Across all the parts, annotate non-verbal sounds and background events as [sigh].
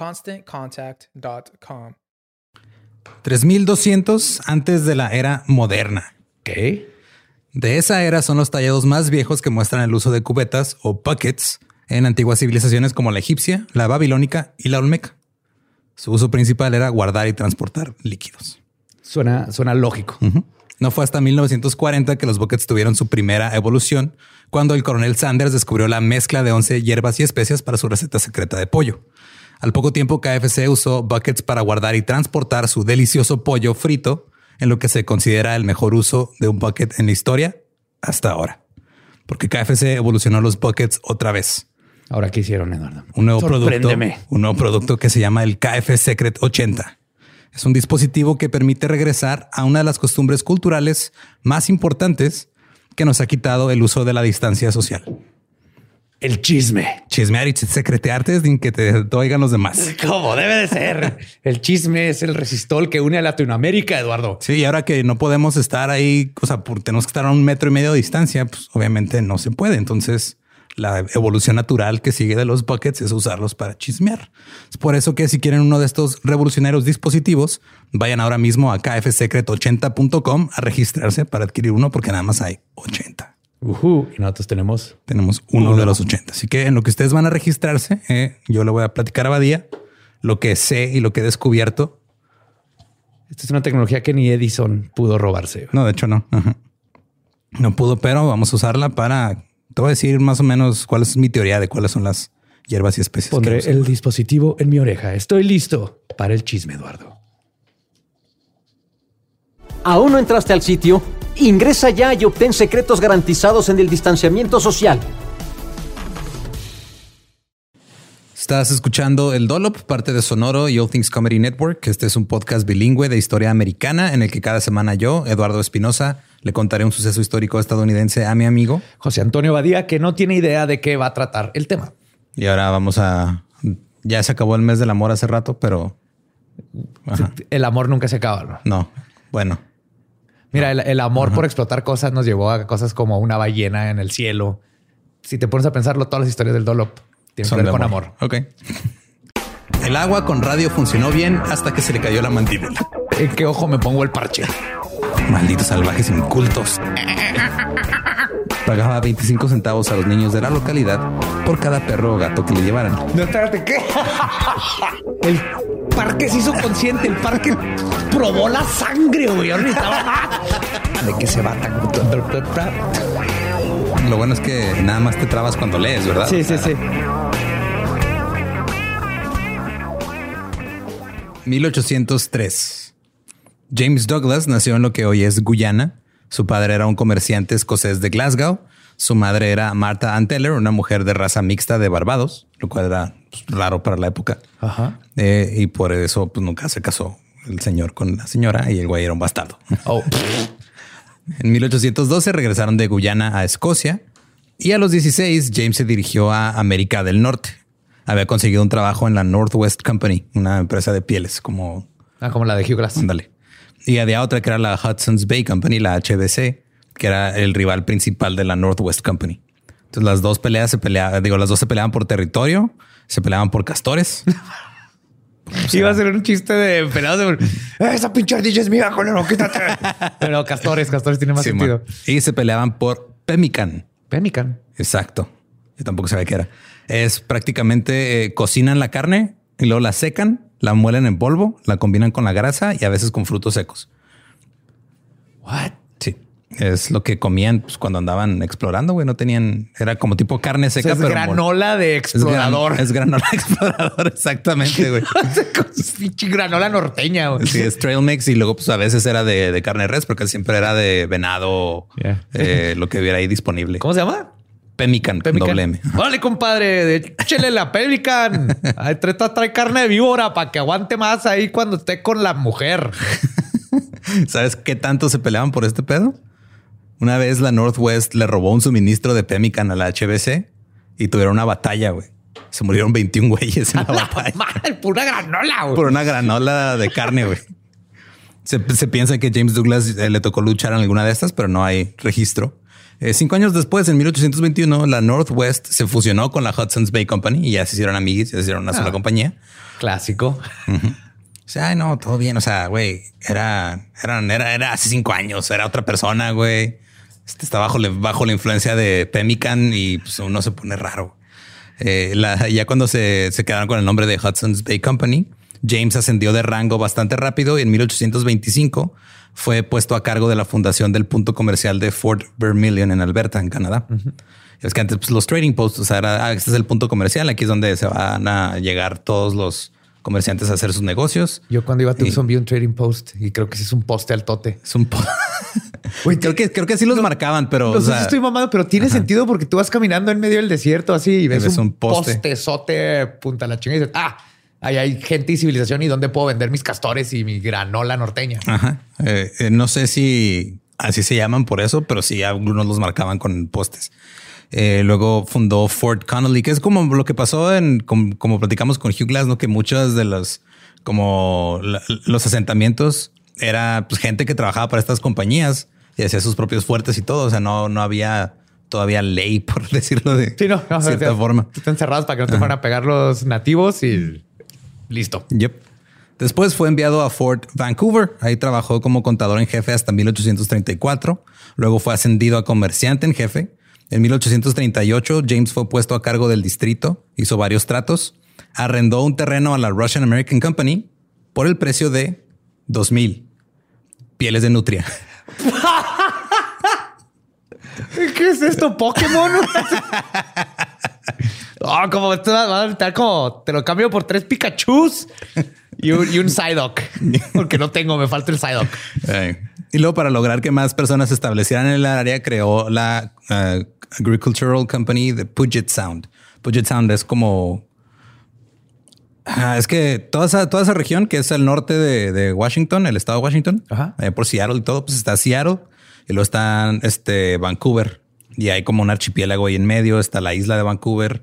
ConstantContact.com. 3200 antes de la era moderna. ¿Qué? De esa era son los tallados más viejos que muestran el uso de cubetas o buckets en antiguas civilizaciones como la egipcia, la babilónica y la olmeca. Su uso principal era guardar y transportar líquidos. Suena, suena lógico. Uh -huh. No fue hasta 1940 que los buckets tuvieron su primera evolución, cuando el coronel Sanders descubrió la mezcla de 11 hierbas y especias para su receta secreta de pollo. Al poco tiempo, KFC usó buckets para guardar y transportar su delicioso pollo frito, en lo que se considera el mejor uso de un bucket en la historia hasta ahora. Porque KFC evolucionó los buckets otra vez. Ahora, ¿qué hicieron, Eduardo? Un nuevo producto, un nuevo producto que se llama el KF Secret 80. Es un dispositivo que permite regresar a una de las costumbres culturales más importantes que nos ha quitado el uso de la distancia social. El chisme. Chismear y secretearte sin que te oigan los demás. [laughs] Como debe de ser. El chisme es el resistol que une a Latinoamérica, Eduardo. Sí, y ahora que no podemos estar ahí, o sea, por, tenemos que estar a un metro y medio de distancia, pues obviamente no se puede. Entonces, la evolución natural que sigue de los buckets es usarlos para chismear. Es por eso que si quieren uno de estos revolucionarios dispositivos, vayan ahora mismo a kfsecret80.com a registrarse para adquirir uno porque nada más hay 80. Uh y nosotros tenemos tenemos uno, uno, de los 80. Así que en lo que ustedes van a registrarse, eh, yo le voy a platicar a Badía lo que sé y lo que he descubierto. Esta es una tecnología que ni Edison pudo robarse. No, de hecho no. Ajá. No pudo, pero vamos a usarla para te voy a decir más o menos cuál es mi teoría de cuáles son las hierbas y especies. Pondré el dispositivo en mi oreja. Estoy listo para el chisme, Eduardo. ¿Aún no entraste al sitio? Ingresa ya y obtén secretos garantizados en el distanciamiento social. Estás escuchando El Dolop, parte de Sonoro y All Things Comedy Network. Este es un podcast bilingüe de historia americana en el que cada semana yo, Eduardo Espinosa, le contaré un suceso histórico estadounidense a mi amigo José Antonio Badía, que no tiene idea de qué va a tratar el tema. Y ahora vamos a... Ya se acabó el mes del amor hace rato, pero... Ajá. El amor nunca se acaba, ¿no? No, bueno. Mira, el, el amor Ajá. por explotar cosas nos llevó a cosas como una ballena en el cielo. Si te pones a pensarlo, todas las historias del Dolop tienen Son que ver con amor. Ok. [laughs] El agua con radio funcionó bien hasta que se le cayó la mandíbula. ¿En qué ojo me pongo el parche? Malditos salvajes incultos. [laughs] Pagaba 25 centavos a los niños de la localidad por cada perro o gato que le llevaran. No, espérate, ¿qué? [laughs] El parque se hizo consciente, el parque probó la sangre, güey. ¿De qué se va? Lo bueno es que nada más te trabas cuando lees, ¿verdad? Sí, sí, sí. 1803. James Douglas nació en lo que hoy es Guyana. Su padre era un comerciante escocés de Glasgow. Su madre era Martha Ann Teller, una mujer de raza mixta de Barbados, lo cual era pues, raro para la época. Ajá. Eh, y por eso pues, nunca se casó el señor con la señora y el güey era un bastardo. Oh. En 1812 regresaron de Guyana a Escocia y a los 16 James se dirigió a América del Norte. Había conseguido un trabajo en la Northwest Company, una empresa de pieles, como Ah, como la de Hugh Glass. ándale. Y había otra que era la Hudson's Bay Company, la HBC, que era el rival principal de la Northwest Company. Entonces las dos peleas se peleaban, digo, las dos se peleaban por territorio, se peleaban por castores. [laughs] Iba a ser un chiste de pelados de "Eh, esa pinche ardilla es mía, colero, quítate. [laughs] Pero castores, castores tiene más Sí, sentido. man. y se peleaban por pemmican. Pemmican. Exacto. Yo tampoco sabía qué era. Es prácticamente eh, cocinan la carne y luego la secan, la muelen en polvo, la combinan con la grasa y a veces con frutos secos. What? Sí. Es lo que comían pues, cuando andaban explorando, güey. No tenían, era como tipo carne O sea, seca, es pero granola de Es, gran- explorador. es granola explorador, [laughs] exactamente, güey. [laughs] Granola norteña. güey. Sí, es trail mix y luego pues a veces era de, de carne de res porque siempre era de venado, Yeah. eh, lo que hubiera ahí disponible. ¿Cómo se llama? Pemmican, con Pemmican. doble M. Vale, compadre, échele la Pemmican. [laughs] Ay, trae, carne de víbora para que aguante más ahí cuando esté con la mujer. [laughs] ¿Sabes qué tanto se peleaban por este pedo? Una vez la Northwest le robó un suministro de Pemmican a la HBC y tuvieron una batalla, güey. Se murieron 21 güeyes en [laughs] la batalla Madre, pura granola. güey. por una granola de carne, güey. Se, se piensa que James Douglas eh, le tocó luchar en alguna de estas, pero no hay registro. Eh, cinco años después, en 1821, la Northwest se fusionó con la Hudson's Bay Company y ya se hicieron amiguis, ya se hicieron una sola compañía. Clásico. O sea, no, todo bien. O sea, güey, era, eran, era, era hace cinco años, era otra persona, güey. Este está bajo, la- bajo la influencia de Pemmican y pues uno se pone raro. Eh, la- ya cuando se, se quedaron con el nombre de Hudson's Bay Company, James ascendió de rango bastante rápido y en 1825 fue puesto a cargo de la fundación del punto comercial de Fort Vermilion en Alberta, en Canadá. Es que antes pues, los trading posts, o sea, era, ah, este es el punto comercial, aquí es donde se van a llegar todos los comerciantes a hacer sus negocios. Yo cuando iba a Y- Tucson vi un trading post y creo que ese es un poste al tote. Es un po- [laughs] creo que creo que sí los marcaban, pero No o sea, estoy mamado, pero tiene sentido porque tú vas caminando en medio del desierto así y ves, ves un, un poste. postezote punta la chinga y dices, ah, ahí hay gente y civilización y dónde puedo vender mis castores y mi granola norteña. Ajá. Eh, eh, no sé si así se llaman por eso, pero sí algunos los marcaban con postes. Eh, luego fundó Fort Connolly, que es como lo que pasó en, com- como, platicamos con Hugh Glass, ¿no? Que muchas de las, como la- los asentamientos era pues, gente que trabajaba para estas compañías y hacía sus propios fuertes y todo. O sea, no, no había todavía ley, [laughs] por decirlo de Sí, no, no cierta o sea, forma. Están cerrados para que no te fueran a pegar los nativos y listo. Yep. Después fue enviado a Fort Vancouver. Ahí trabajó como contador en jefe hasta 1834. Luego fue ascendido a comerciante en jefe. En 1838, James fue puesto a cargo del distrito, hizo varios tratos, arrendó un terreno a la Russian American Company por el precio de 2000 pieles de nutria. [laughs] ¿Qué es esto? ¿Pokémon? [laughs] oh, como esto va a estar como te lo cambio por tres Pikachus y un, y un Psyduck. [laughs] Porque no tengo, me falta el Psyduck. Eh, Y luego, para lograr que más personas se establecieran en el área, creó la eh, Agricultural Company de Puget Sound. Puget Sound es como. Ah, es que toda esa, toda esa región que es el norte de, de Washington, el estado de Washington, Ajá. eh, por Seattle y todo, pues está Seattle y luego está este, Vancouver y hay como un archipiélago ahí en medio. Está la isla de Vancouver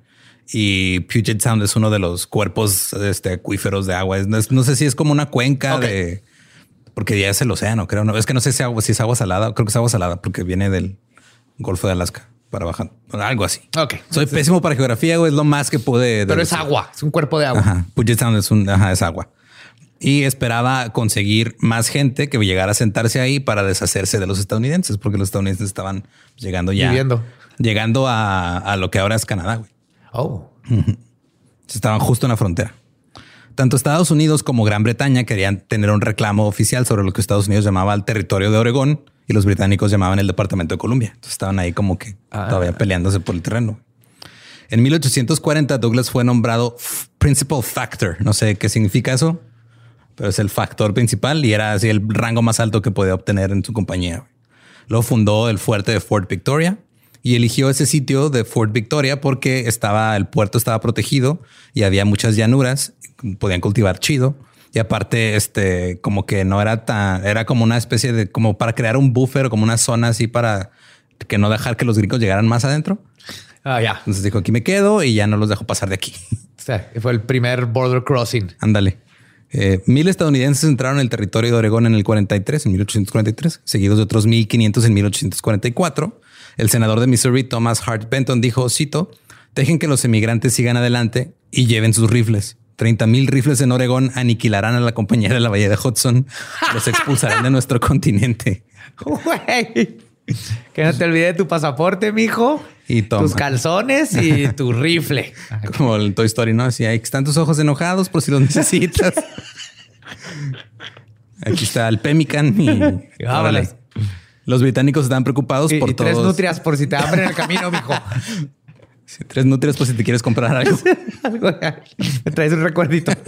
y Puget Sound es uno de los cuerpos este, acuíferos de agua. No, sé si es como una cuenca de porque ya es el océano, creo. No, es que no sé si, agua, si es agua salada. Creo que es agua salada porque viene del Golfo de Alaska para bajar. Algo así. Ok. Soy pésimo para geografía, güey. Es lo más que pude. Pero es agua, es un cuerpo de agua. Ajá. Puget Sound es un, ajá, es agua. Y esperaba conseguir más gente que llegara a sentarse ahí para deshacerse de los estadounidenses, porque los estadounidenses estaban llegando ya. Viviendo. Llegando a, a lo que ahora es Canadá, güey. Oh. [laughs] Estaban justo en la frontera. Tanto Estados Unidos como Gran Bretaña querían tener un reclamo oficial sobre lo que Estados Unidos llamaba el territorio de Oregón y los británicos llamaban el Departamento de Columbia. Entonces estaban ahí como que Ah. todavía peleándose por el terreno. En 1840 Douglas fue nombrado Principal Factor. No sé qué significa eso, pero es el factor principal y era así el rango más alto que podía obtener en su compañía. Luego fundó el fuerte de Fort Victoria y eligió ese sitio de Fort Victoria porque estaba el puerto estaba protegido y había muchas llanuras, podían cultivar chido y aparte este como que no era tan era como una especie de como para crear un buffer, como una zona así para que no dejar que los gringos llegaran más adentro. Ah, ya. Entonces dijo, aquí me quedo y ya no los dejo pasar de aquí. [laughs] O sea, fue el primer border crossing. Ándale. Eh, mil estadounidenses entraron en el territorio de Oregón en el 43, en 1843, seguidos de otros 1500 en 1844. El senador de Missouri, Thomas Hart Benton, dijo, cito, dejen que los emigrantes sigan adelante y lleven sus rifles. 30 mil rifles en Oregón aniquilarán a la compañía de la Bahía de Hudson. Los expulsarán de nuestro continente. [laughs] Güey. Que no te olvides de tu pasaporte, mijo. Y toma. Tus calzones y tu rifle. [laughs] Como el Toy Story, ¿no? Así, ahí están tus ojos enojados por si los necesitas. [laughs] Aquí está el Pemican y Vámonos. Los británicos están preocupados Y, por y tres todos. nutrias por si te hambre en el camino, mijo. [laughs] Sí, tres nutrias por si te quieres comprar algo. [laughs] Algo- Me traes un recuerdito. [laughs]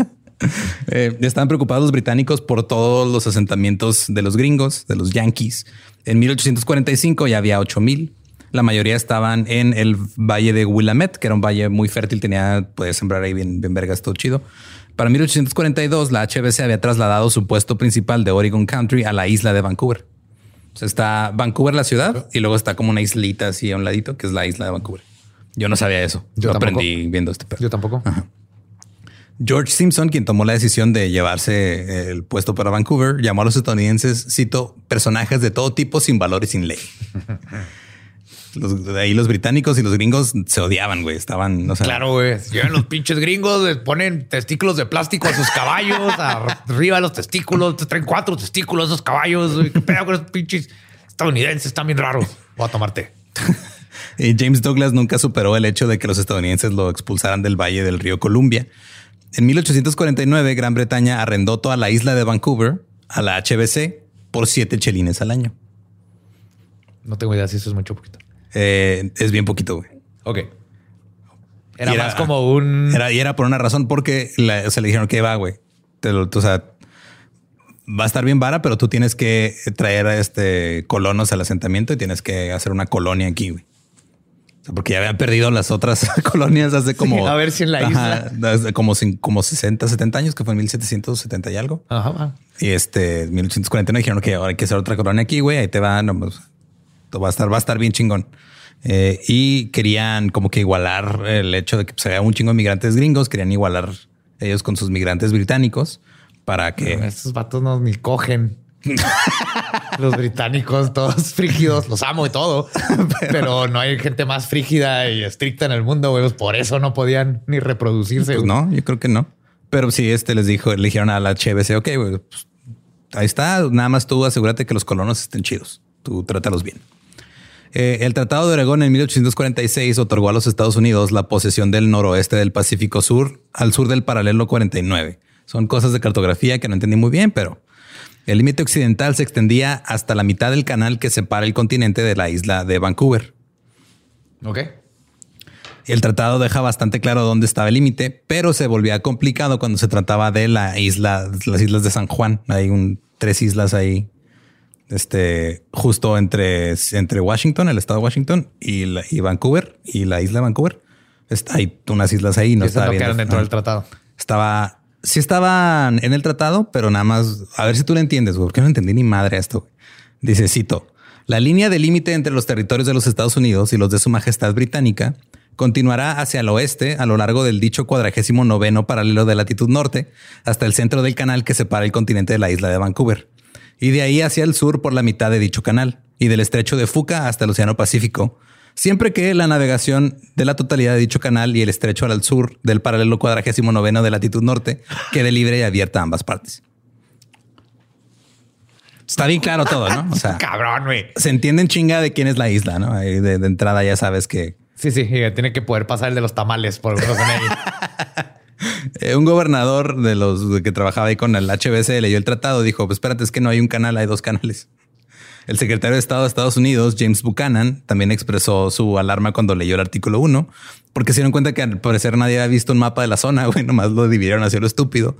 Eh, están preocupados los británicos por todos los asentamientos de los gringos, de los yankees. En 1845 ya había 8000. La mayoría estaban en el valle de Willamette, que era un valle muy fértil, tenía, podía sembrar ahí bien, bien vergas, todo chido. Para 1842, la HBC había trasladado su puesto principal de Oregon Country a la isla de Vancouver. O sea, está Vancouver, la ciudad, y luego está como una islita así a un ladito, que es la isla de Vancouver. Yo no sabía eso. Yo Lo tampoco. aprendí viendo este pedo. Yo tampoco. George Simpson, quien tomó la decisión de llevarse el puesto para Vancouver, llamó a los estadounidenses, cito, personajes de todo tipo sin valor y sin ley. [laughs] Los, de ahí los británicos y los gringos se odiaban, güey. Estaban, o sea, Claro, güey. Llegan los pinches gringos, les ponen testículos de plástico a sus caballos, arriba de los testículos, te traen cuatro testículos esos caballos. güey. ¿Qué pedo con esos pinches estadounidenses? Están bien raros. Voy a tomarte. [laughs] Y James Douglas nunca superó el hecho de que los estadounidenses lo expulsaran del valle del río Columbia. En 1849, Gran Bretaña arrendó toda la isla de Vancouver a la HBC por siete chelines al año. No tengo idea si eso es mucho poquito. Eh, es bien poquito, güey. Ok. Era, Y más como un. Era, y era por una razón, porque la- se le dijeron que va, güey. Te lo- o sea, va a estar bien vara, pero tú tienes que traer a este colonos al asentamiento y tienes que hacer una colonia aquí, güey. O sea, porque ya habían perdido las otras [laughs] colonias hace como a ver si en la Ajá, hace como, como 60, 70 años, que fue en 1770 y algo. Ajá. Y este 1849 dijeron que ahora hay que hacer otra colonia aquí, güey. Ahí te va, no, pues, va a estar, va a estar bien chingón. Eh, y querían como que igualar el hecho de que pues, había un chingo de migrantes gringos, querían igualar ellos con sus migrantes británicos para que Estos vatos no ni cogen. [laughs] los británicos, todos frígidos, los amo y todo, pero no hay gente más frígida y estricta en el mundo, güey. pues Por eso no podían ni reproducirse. Pues no, yo creo que no. Pero sí, este les dijo, le dijeron a la HBC, ok, güey, pues, ahí está, nada más tú asegúrate que los colonos estén chidos, tú trátalos bien. Eh, el Tratado de Oregón en 1846 otorgó a los Estados Unidos la posesión del noroeste del Pacífico Sur al sur del paralelo 49. Son cosas de cartografía que no entendí muy bien, pero el límite occidental se extendía hasta la mitad del canal que separa el continente de la isla de Vancouver. Ok. El tratado deja bastante claro dónde estaba el límite, pero se volvía complicado cuando se trataba de la isla, las islas de San Juan. Hay un, tres islas ahí, este, justo entre, entre Washington, el estado de Washington y, la- y Vancouver y la isla de Vancouver. Está, hay unas islas ahí. No estaba bien dentro del tratado. Estaba, sí estaban en el tratado, pero nada más, a ver si tú lo entiendes, güey, porque no entendí ni madre esto. Dice, cito, la línea de límite entre los territorios de los Estados Unidos y los de su majestad británica continuará hacia el oeste a lo largo del dicho cuadragésimo noveno paralelo de latitud norte hasta el centro del canal que separa el continente de la isla de Vancouver y de ahí hacia el sur por la mitad de dicho canal y del estrecho de Fuca hasta el Océano Pacífico, siempre que la navegación de la totalidad de dicho canal y el estrecho al sur del paralelo cuadragésimo noveno de latitud norte quede libre y abierta a ambas partes. Está bien claro todo, ¿no? O sea, [laughs] Cabrón, güey. se entiende en chinga de quién es la isla, ¿no? Ahí de, de entrada ya sabes que Sí, sí, tiene que poder pasar el de los tamales por ahí. [laughs] [laughs] eh, un gobernador de los que trabajaba ahí con el HBC leyó el tratado, dijo, pues espérate, es que no hay un canal, hay dos canales. El secretario de Estado de Estados Unidos, James Buchanan, también expresó su alarma cuando leyó el artículo 1, porque se dieron cuenta que al parecer nadie había visto un mapa de la zona, [laughs] güey, nomás lo dividieron hacia lo estúpido.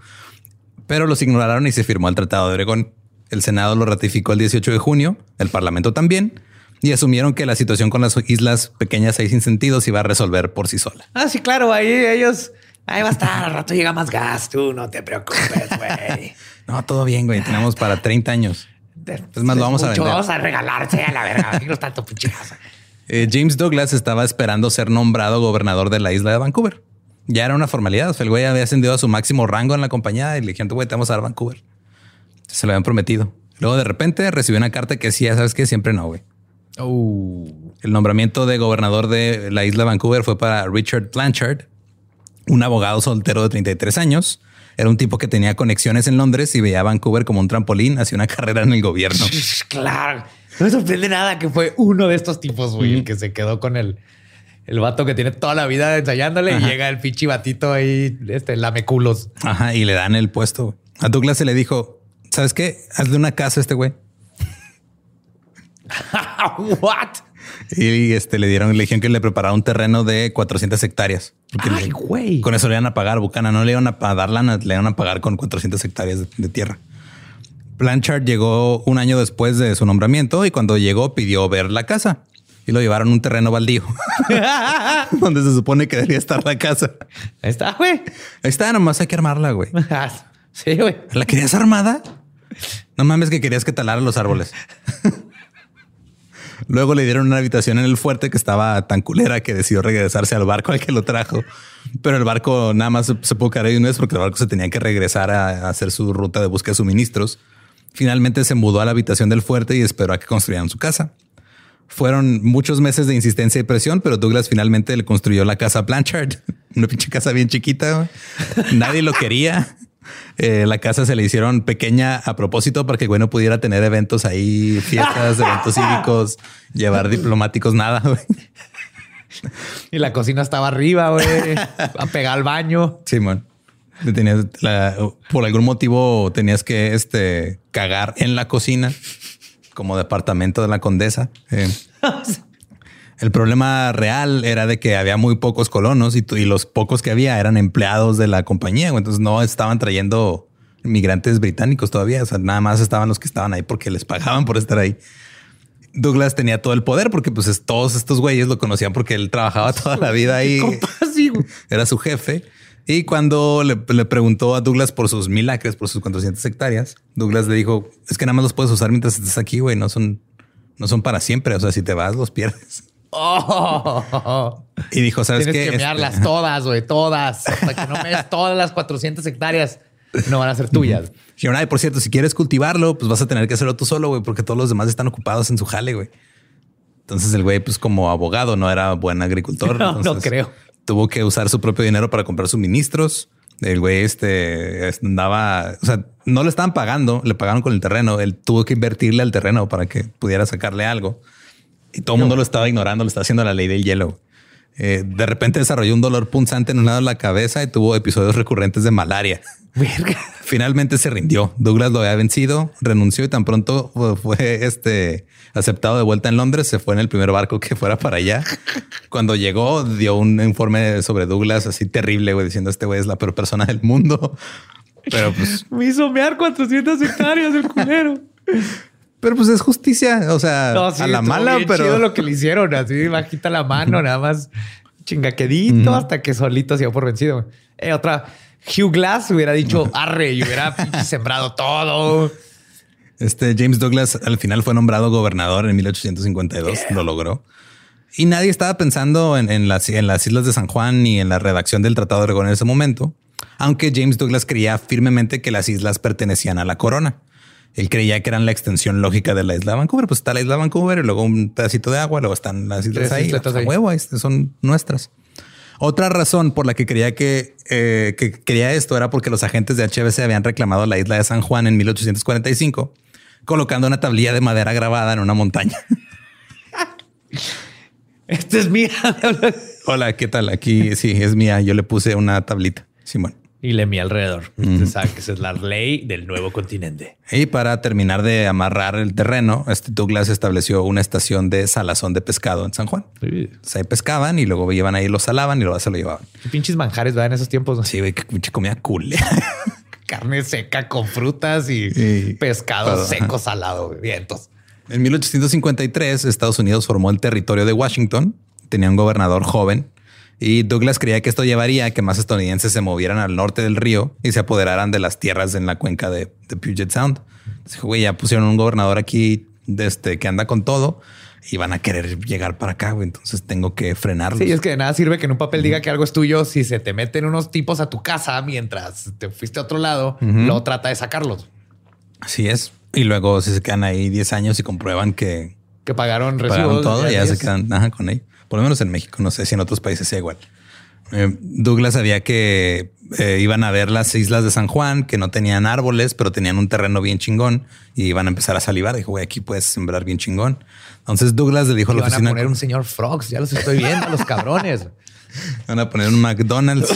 Pero los ignoraron y se firmó el Tratado de Oregón. El Senado lo ratificó el 18 de junio, el Parlamento también, y asumieron que la situación con las islas pequeñas y sin sentido se iba a resolver por sí sola. Ah, sí, claro, ahí ellos... Ahí va a estar, al rato llega más gas, tú no te preocupes, güey. [laughs] No, todo bien, güey. Tenemos para 30 años. Es más, lo vamos a vender. Vamos a regalarse a la verga. No tanto pinche casa. [laughs] Eh, James Douglas estaba esperando ser nombrado gobernador de la isla de Vancouver. Ya era una formalidad. O sea, el güey había ascendido a su máximo rango en la compañía y le dijeron, güey, te vamos a dar Vancouver. Se lo habían prometido. Luego de repente recibió una carta que decía, sabes que siempre no, güey. El nombramiento de gobernador de la isla de Vancouver fue para Richard Blanchard, un abogado soltero de 33 años. Era un tipo que tenía conexiones en Londres y veía a Vancouver como un trampolín hacia una [laughs] carrera en el gobierno. claro. No me sorprende nada que fue uno de estos tipos, güey, el que se quedó con el, el vato que tiene toda la vida ensayándole y llega el pinche batito ahí, este, lame culos. Ajá, y le dan el puesto. A Douglas se le dijo, ¿sabes qué? Hazle una casa a este güey. [laughs] What? Y este le dieron, le dijeron que le preparara un terreno de 400 hectáreas. Porque Ay, le- güey. Con eso le iban a pagar, Bucana. No le iban a pa- dar lana, le iban a pagar con 400 hectáreas de, de tierra. Blanchard llegó un año después de su nombramiento y cuando llegó pidió ver la casa y lo llevaron a un terreno baldío [laughs] [laughs] donde se supone que debería estar la casa. Ahí está, güey. Ahí está, nomás hay que armarla, güey. [laughs] Sí, güey. ¿La querías armada? No mames que querías que talara los árboles. Luego le dieron una habitación en el fuerte que estaba tan culera que decidió regresarse al barco al que lo trajo. Pero el barco nada más se, pudo caer ahí un mes porque el barco se tenía que regresar a, hacer su ruta de búsqueda de suministros. Finalmente se mudó a la habitación del fuerte y esperó a que construyeran su casa. Fueron muchos meses de insistencia y presión, pero Douglas finalmente le construyó la casa Blanchard, [laughs] una pinche casa bien chiquita. Nadie lo quería. Eh, la casa se le hicieron pequeña a propósito para que güey no pudiera tener eventos ahí, fiestas, [laughs] eventos cívicos, llevar diplomáticos, nada. güey. Y la cocina estaba arriba, güey. A [laughs] pegar al baño. Simón. Tenías la- por algún motivo tenías que este, cagar en la cocina como departamento de la condesa. Eh, [laughs] el problema real era de que había muy pocos colonos y, los pocos que había eran empleados de la compañía. Entonces no estaban trayendo inmigrantes británicos todavía. O sea, nada más estaban los que estaban ahí porque les pagaban por estar ahí. Douglas tenía todo el poder porque pues es- todos estos güeyes lo conocían porque él trabajaba toda la vida [laughs] ahí. Era su jefe. Y cuando le, le preguntó a Douglas por sus mil acres, por sus 400 hectáreas, Douglas le dijo, es que nada más los puedes usar mientras estés aquí, güey. No son, no son para siempre. O sea, si te vas, los pierdes. Oh. [laughs] Y dijo, ¿sabes Tienes qué? que Este- mearlas todas, güey, todas. Hasta que no meas todas las 400 hectáreas, no van a ser tuyas. Dijeron, ay, por cierto, si quieres cultivarlo, pues vas a tener que hacerlo tú solo, güey, porque todos los demás están ocupados en su jale, güey. Entonces el güey, pues como abogado, no era buen agricultor. [laughs] No, no creo. Tuvo que usar su propio dinero para comprar suministros. El güey este andaba, o sea, no le estaban pagando, le pagaron con el terreno. Él tuvo que invertirle al terreno para que pudiera sacarle algo. Y todo el mundo lo estaba ignorando, le estaba haciendo la ley del hielo. Eh, de repente desarrolló un dolor punzante en un lado de la cabeza y tuvo episodios recurrentes de malaria. Verga. [laughs] Finalmente se rindió. Douglas lo había vencido, renunció y tan pronto fue- fue este aceptado de vuelta en Londres. Se fue en el primer barco que fuera para allá. Cuando llegó, dio un informe sobre Douglas así terrible, güey, diciendo este güey es la peor persona del mundo. Pero pues, Me hizo mear 400 hectáreas el culero. [laughs] pero pues es justicia. O sea, No, sí, a la mala, bien pero chido lo que le hicieron, así bajita la mano, nada más chingaquedito hasta que solito se dio por vencido. Eh, otra, Hugh Glass hubiera dicho arre y hubiera [laughs] sembrado todo. Este James Douglas al final fue nombrado gobernador en 1852. Lo logró. Y nadie estaba pensando en, en las, en las islas de San Juan ni en la redacción del Tratado de Oregón en ese momento, aunque James Douglas creía firmemente que las islas pertenecían a la corona. Él creía que eran la extensión lógica de la isla de Vancouver. Pues está la isla de Vancouver y luego un pedacito de agua, luego están las islas ahí. isletas ahí. huevo, son nuestras. Otra razón por la que creía que, eh, que quería esto era porque los agentes de HBC habían reclamado la isla de San Juan en 1845, colocando una tablilla de madera grabada en una montaña. [laughs] Esta es mía. Hola, ¿qué tal? Aquí sí, es mía. Yo le puse una tablita. Simón. Y Lemmy alrededor. Usted sabe que esa es la ley del nuevo continente. Y para terminar de amarrar el terreno, este Douglas estableció una estación de salazón de pescado en San Juan. Se pescaban y luego iban ahí, lo salaban y luego se lo llevaban. Qué pinches manjares va en esos tiempos. ¿no? Sí, güey, que pinche comida cool. [laughs] Carne seca con frutas y Sí. pescado Todo. seco, salado. güey. Vientos. En 1853, Estados Unidos formó el territorio de Washington. Tenía un gobernador joven y Douglas creía que esto llevaría a que más estadounidenses se movieran al norte del río y se apoderaran de las tierras en la cuenca de, de Puget Sound. Entonces, dijo, güey, ya pusieron un gobernador aquí de este, que anda con todo y van a querer llegar para acá. güey. Entonces tengo que frenarlos. Sí, es que de nada sirve que en un papel diga que algo es tuyo si se te meten unos tipos a tu casa mientras te fuiste a otro lado. Luego trata de sacarlos. Así es. Y luego si se quedan ahí 10 años y comprueban que Que pagaron pagaron recibos. todo, ya se quedan ajá, con él. Por lo menos en México, no sé si en otros países sea igual. Eh, Douglas sabía que eh, iban a ver las islas de San Juan, que no tenían árboles, pero tenían un terreno bien chingón y iban a empezar a salivar. Dijo, güey, aquí puedes sembrar bien chingón. Entonces Douglas le dijo a la van a poner un señor Frogs. Ya los estoy viendo, a los cabrones. [laughs] van a poner un McDonald's,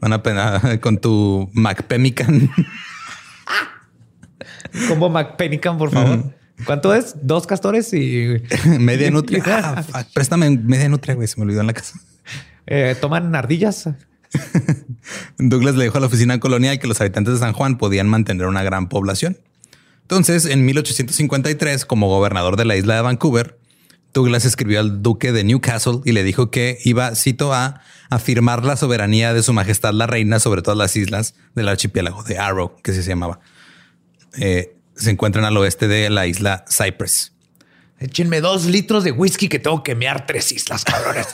van a poner con tu McPemican. [laughs] Como McPenican, por favor. ¿Cuánto es? Dos castores y [laughs] media [laughs] nutria. Ah, fuck, préstame media nutria, güey. Se me olvidó en la casa. eh, toman ardillas. [laughs] Douglas le dijo a la oficina colonial que los habitantes de San Juan podían mantener una gran población. Entonces, en 1853, como gobernador de la isla de Vancouver, Douglas escribió al duque de Newcastle y le dijo que iba, cito, a afirmar la soberanía de su majestad la reina sobre todas las islas del archipiélago de Arrow, que se llamaba. Eh, se encuentran al oeste de la isla Cypress. Échenme dos litros de whisky que tengo que mear tres islas, cabrones.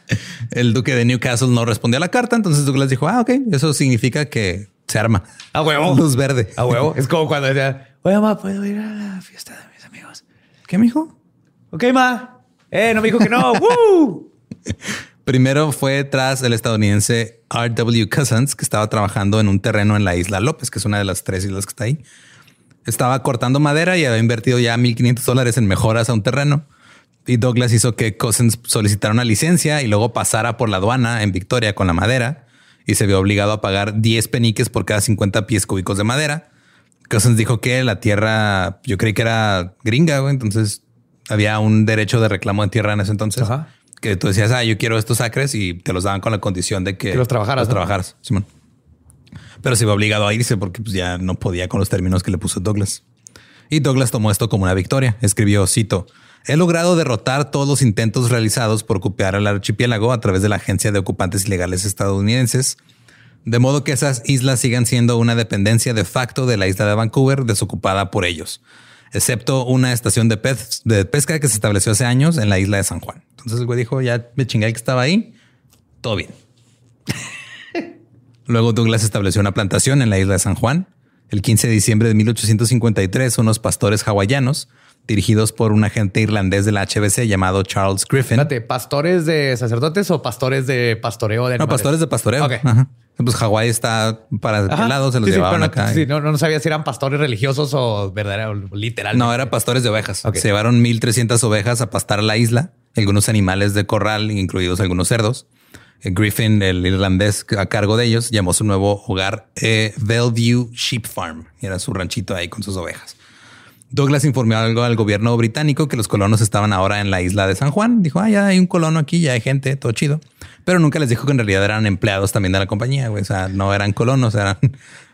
[laughs] El duque de Newcastle no respondió a la carta, entonces Douglas dijo, ah, ok, eso significa que se arma. A huevo. Luz verde. A huevo. Es como cuando decía, oye, ma, ¿puedo ir a la fiesta de mis amigos? ¿Qué, mijo? Ok, ma. Eh, no me dijo que no. [laughs] ¡Woo! Primero fue tras el estadounidense R.W. Cousins, que estaba trabajando en un terreno en la isla López, que es una de las tres islas que está ahí. Estaba cortando madera y había invertido ya 1.500 dólares en mejoras a un terreno. Y Douglas hizo que Cousins solicitara una licencia y luego pasara por la aduana en Victoria con la madera y se vio obligado a pagar 10 peniques por cada 50 pies cúbicos de madera. Cousins dijo que la tierra, yo creí que era gringa, güey, entonces había un derecho de reclamo de tierra en ese entonces. Ajá. Que tú decías, ah, yo quiero estos acres y te los daban con la condición de que, Que los trabajaras, Los ¿no? trabajaras, Simón. Pero se vio obligado a irse porque pues, ya no podía con los términos que le puso Douglas. Y Douglas tomó esto como una victoria. Escribió, cito, he logrado derrotar todos los intentos realizados por ocupar el archipiélago a través de la Agencia de Ocupantes Ilegales estadounidenses, de modo que esas islas sigan siendo una dependencia de facto de la isla de Vancouver desocupada por ellos, excepto una estación de, de pesca que se estableció hace años en la isla de San Juan. Entonces el güey dijo, ya me chingué que estaba ahí, todo bien. Luego Douglas estableció una plantación en la isla de San Juan. El 15 de diciembre de 1853, unos pastores hawaianos, dirigidos por un agente irlandés de la HBC llamado Charles Griffin. Espérate, ¿pastores de sacerdotes o pastores de pastoreo de No, animales? pastores de pastoreo. Ok. Ajá. Pues Hawái está para el lado, se los Sí, sí, llevaban pero no- acá. sí, no, no sabía si eran pastores religiosos o verdaderos, literal. No, eran pastores de ovejas. Ok. Se llevaron 1300 ovejas a pastar a la isla, algunos animales de corral, incluidos algunos cerdos. Eh, Griffin, el irlandés a cargo de ellos, llamó su nuevo hogar eh, Bellevue Sheep Farm. Y era su ranchito ahí con sus ovejas. Douglas informó algo al gobierno británico que los colonos estaban ahora en la isla de San Juan. Dijo, ah, ya hay un colono aquí, ya hay gente, todo chido. Pero nunca les dijo que en realidad eran empleados también de la compañía. güey. O sea, no eran colonos, eran... [laughs]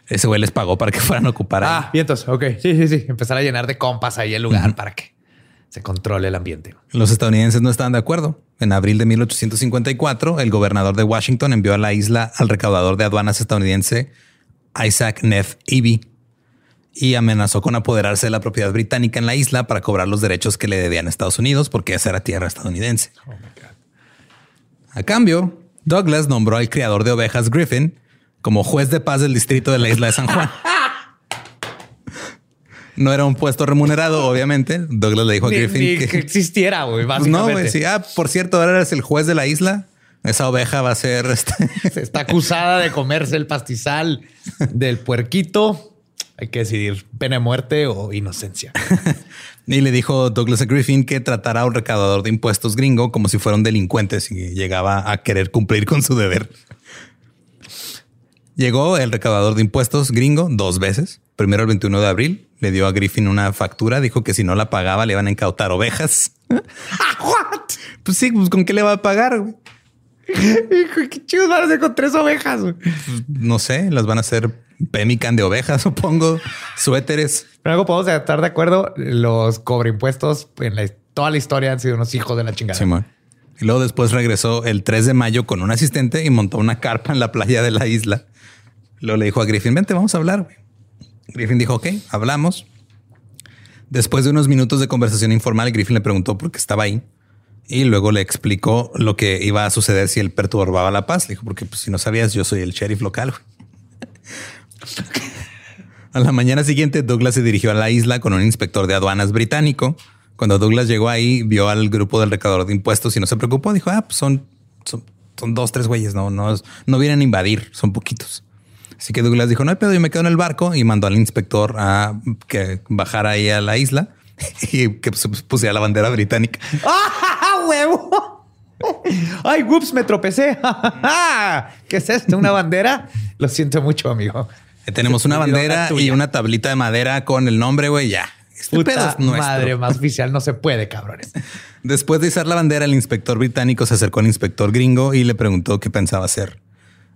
Ese güey les pagó para que fueran a ocupar ahí. Ah, vientos. Ok. Sí, sí, sí. Empezar a llenar de compas ahí el lugar para que se controle el ambiente. Los estadounidenses no estaban de acuerdo. En abril de 1854, el gobernador de Washington envió a la isla al recaudador de aduanas estadounidense Isaac Neff Eby y amenazó con apoderarse de la propiedad británica en la isla para cobrar los derechos que le debían a Estados Unidos porque esa era tierra estadounidense. A cambio, Douglas nombró al criador de ovejas Griffin como juez de paz del distrito de la isla de San Juan. [laughs] No era un puesto remunerado, obviamente. Douglas le dijo a Griffin ni que, que existiera, güey, pues no, güey. Sí, ah, por cierto, ahora eres el juez de la isla. Esa oveja va a ser este. [laughs] Está acusada de comerse el pastizal del puerquito. Hay que decidir pena de muerte o inocencia. [laughs] y le dijo Douglas a Griffin que tratara a un recaudador de impuestos gringo como si fuera un delincuente si llegaba a querer cumplir con su deber. Llegó el recaudador de impuestos gringo dos veces. Primero el 21 de abril, le dio a Griffin una factura, dijo que si no la pagaba le iban a incautar ovejas. [laughs] ¿What? Pues sí, pues con qué le va a pagar? güey? [laughs] Hijo, ¿Qué chicos van a hacer con tres ovejas? güey? No sé, las van a hacer pemican de ovejas, [laughs] supongo, suéteres. Pero algo podemos estar de acuerdo. Los cobreimpuestos en la- toda la historia han sido unos hijos de la chingada. Simón. Y luego después regresó el 3 de mayo con un asistente y montó una carpa en la playa de la isla. Luego le dijo a Griffin, vente, vamos a hablar. güey". Griffin dijo, ok, hablamos. Después de unos minutos de conversación informal, Griffin le preguntó por qué estaba ahí. Y luego le explicó lo que iba a suceder si él perturbaba la paz. Le dijo, porque pues, si no sabías, yo soy el sheriff local. güey". A la mañana siguiente, Douglas se dirigió a la isla con un inspector de aduanas británico. Cuando Douglas llegó ahí, vio al grupo del recaudador de impuestos y no se preocupó. Dijo, ah, pues son dos, tres güeyes, no, no, no vienen a invadir, son poquitos. Así que Douglas dijo, no hay pedo, yo me quedo en el barco y mandó al inspector a que bajara ahí a la isla [laughs] y que pusiera la bandera británica. [laughs] ¡Ah, huevo! Ay, whoops, me tropecé. [laughs] ¿Qué es esto? ¿Una bandera? Lo siento mucho, amigo. Eh, Tenemos una bandera y una tablita de madera con el nombre, güey, ya. Este pedo Puta es madre, más oficial no se puede, cabrones. Después de izar la bandera, el inspector británico se acercó al inspector gringo y le preguntó qué pensaba hacer.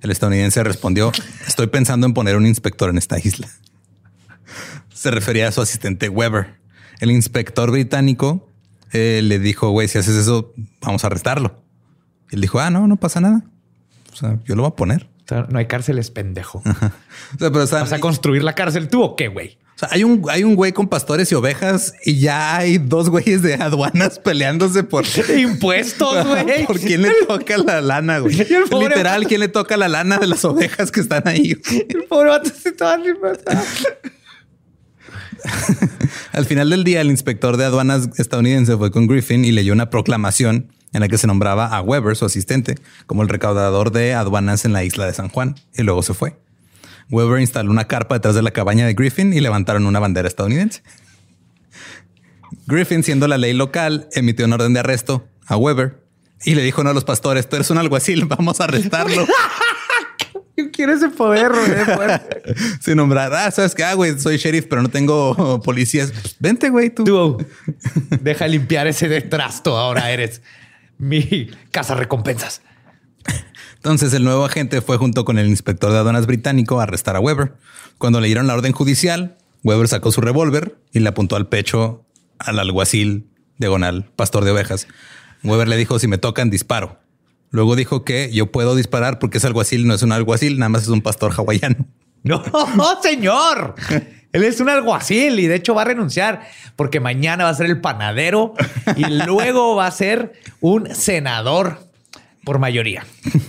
El estadounidense respondió, estoy pensando en poner un inspector en esta isla. Se refería a su asistente Weber. El inspector británico eh, le dijo, güey, si haces eso, vamos a arrestarlo. Y él dijo, ah, no, no pasa nada. O sea, yo lo voy a poner. O sea, no hay cárceles, pendejo. O sea, pero, o sea, ¿Vas a construir la cárcel tú o qué, güey? O sea, hay un, hay un güey con pastores y ovejas y ya hay dos güeyes de aduanas peleándose por [laughs] Impuestos, güey. ¿Por quién le toca la lana, güey? [laughs] Literal, vato. ¿quién le toca la lana de las ovejas que están ahí? güey? El pobre vato se estaba. [laughs] Al final del día, el inspector de aduanas estadounidense fue con Griffin y leyó una proclamación en la que se nombraba a Weber, su asistente, como el recaudador de aduanas en la isla de San Juan, y luego se fue. Weber instaló una carpa detrás de la cabaña de Griffin y levantaron una bandera estadounidense. Griffin, siendo la ley local, emitió un orden de arresto a Weber y le dijo a uno de los pastores, tú eres un alguacil, [laughs] vamos a arrestarlo. [laughs] Yo quiero ese poder, güey. [laughs] Sin nombrar, ah, sabes que, ah, güey, soy sheriff, pero no tengo policías. Pues, vente, güey, tú. Tú, deja limpiar ese de trasto. Ahora eres mi casa recompensas. Entonces el nuevo agente fue junto con el inspector de aduanas británico a arrestar a Weber. Cuando le dieron la orden judicial, Weber sacó su revólver y le apuntó al pecho al alguacil diagonal, pastor de ovejas. Weber le dijo, si me tocan, disparo. Luego dijo que yo puedo disparar porque ese alguacil no es un alguacil, nada más es un pastor hawaiano. [laughs] No, señor. Él es un alguacil y de hecho va a renunciar porque mañana va a ser el panadero y luego va a ser un senador por mayoría. [laughs]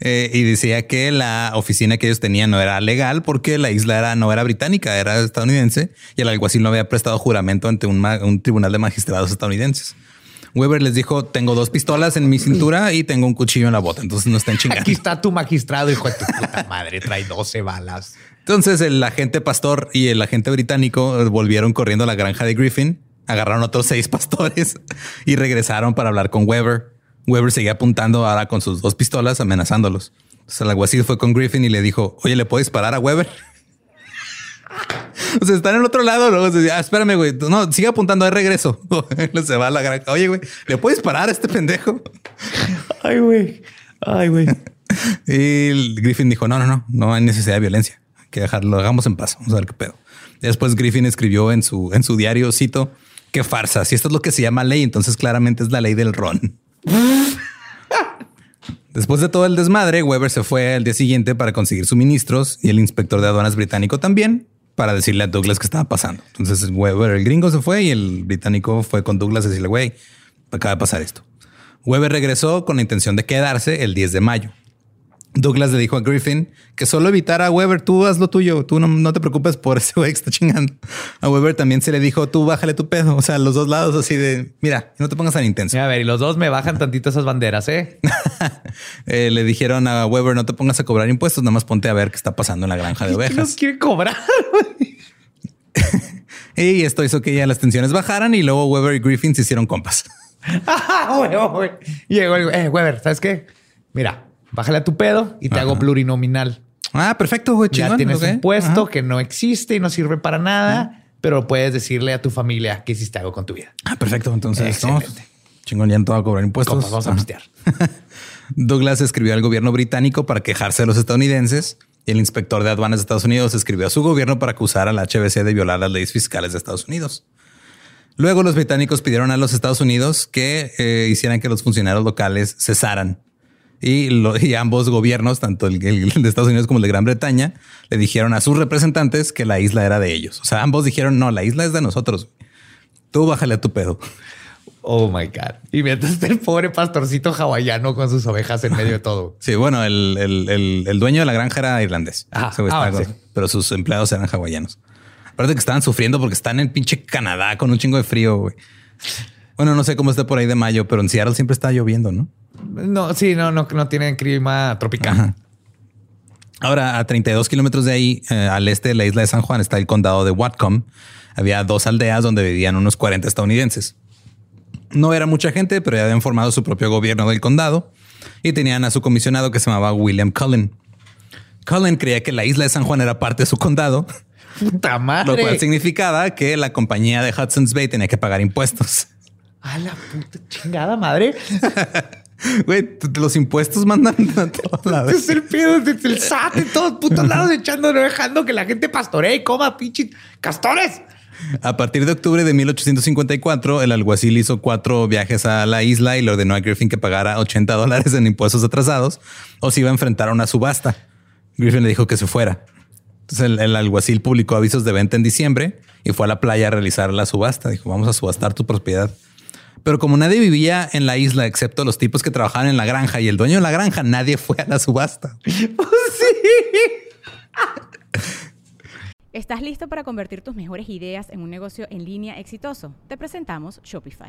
Eh, y decía que la oficina que ellos tenían no era legal porque la isla era, no era británica, era estadounidense y el alguacil no había prestado juramento ante un, tribunal de magistrados estadounidenses. Weber les dijo, tengo dos pistolas en mi cintura y tengo un cuchillo en la bota, entonces no estén chingando. Aquí está tu magistrado, hijo de tu puta madre. Trae 12 balas. Entonces el agente pastor y el agente británico eh, volvieron corriendo a la granja de Griffin, agarraron otros seis pastores [laughs] y regresaron para hablar con Weber. Weber seguía apuntando ahora con sus dos pistolas, amenazándolos. Entonces el alguacil fue con Griffin y le dijo, oye, ¿le puedo disparar a Weber? [laughs] O sea, están en el otro lado. Luego se dice, ah, espérame, güey. No, sigue apuntando, de regreso. [laughs] se va a la granja. Oye, güey, ¿le puedo disparar a este pendejo? [laughs] Ay, güey. Ay, güey. Y Griffin dijo, no, no, no, no hay necesidad de violencia. Hay que dejarlo, hagamos en paz. Vamos a ver qué pedo. Después Griffin escribió en su, en su diario, cito, qué farsa. Si esto es lo que se llama ley, entonces claramente es la ley del ron. Después de todo el desmadre, Weber se fue al día siguiente para conseguir suministros y el inspector de aduanas británico también para decirle a Douglas qué estaba pasando. Entonces Weber, el gringo se fue y el británico fue con Douglas a decirle, güey, acaba de pasar esto. Weber regresó con la intención de quedarse el 10 de mayo. Douglas le dijo a Griffin que solo evitara a Weber, tú haz lo tuyo, tú no, no te preocupes por ese güey que está chingando. A Weber también se le dijo, tú bájale tu pedo, o sea, los dos lados así de, mira, no te pongas tan intenso. A ver, y los dos me bajan tantito esas banderas, ¿eh? [laughs] Eh, le dijeron a Weber, no te pongas a cobrar impuestos, nada más ponte a ver qué está pasando en la granja de ¿Quién nos ovejas. quiere cobrar? [laughs] Y esto hizo que ya las tensiones bajaran y luego Weber y Griffin se hicieron compas. [laughs] Ah. Llegó el eh, Weber, ¿sabes qué? Mira, bájale a tu pedo y te hago plurinominal. Ah, perfecto, güey. ya chingón, tienes un puesto Ajá. que no existe y no sirve para nada, pero puedes decirle a tu familia que hiciste algo con tu vida. Ah, perfecto. Entonces, no, chingón, ya no te va a cobrar impuestos. Vamos a pistear. [laughs] Douglas escribió al gobierno británico para quejarse de los estadounidenses y el inspector de aduanas de Estados Unidos escribió a su gobierno para acusar al HBC de violar las leyes fiscales de Estados Unidos. Luego los británicos pidieron a los Estados Unidos que eh, hicieran que los funcionarios locales cesaran. Y, lo- [laughs] y ambos gobiernos, tanto el, el de Estados Unidos como el de Gran Bretaña, le dijeron a sus representantes que la isla era de ellos. O sea, ambos dijeron, no, la isla es de nosotros. Tú bájale a tu pedo. Oh my God. Y mientras el pobre pastorcito hawaiano con sus ovejas en medio de todo. [laughs] Sí, bueno, el, el- el- el dueño de la granja era irlandés. Ah, sí. Pero sus empleados eran hawaianos. Aparte que estaban sufriendo porque están en pinche Canadá con un chingo de frío. Bueno, no sé cómo está por ahí de mayo, pero en Seattle siempre está lloviendo, ¿no? No, sí, no, no, no tienen clima tropical. Ajá. Ahora, a 32 kilómetros de ahí, eh, al este de la isla de San Juan, está el condado de Whatcom. Había dos aldeas donde vivían unos 40 estadounidenses. No era mucha gente, pero ya habían formado su propio gobierno del condado y tenían a su comisionado que se llamaba William Cullen. Cullen creía que la isla de San Juan era parte de su condado, Puta madre. lo cual significaba que la compañía de Hudson's Bay tenía que pagar impuestos. A la puta chingada madre. [laughs] Güey, los impuestos mandan a todos lados. Es el pedo desde el SAT en todos putos lados echando, no dejando que la gente pastoree y coma pinche castores. A partir de octubre de 1854, el alguacil hizo cuatro viajes a la isla y le ordenó a Griffin que pagara 80 dólares en impuestos atrasados o se iba a enfrentar a una subasta. Griffin le dijo que se fuera. Entonces el, el alguacil publicó avisos de venta en diciembre y fue a la playa a realizar la subasta. Dijo, vamos a subastar tu propiedad. Pero como nadie vivía en la isla excepto los tipos que trabajaban en la granja y el dueño de la granja, nadie fue a la subasta. [laughs] ¿Estás listo para convertir tus mejores ideas en un negocio en línea exitoso? Te presentamos Shopify.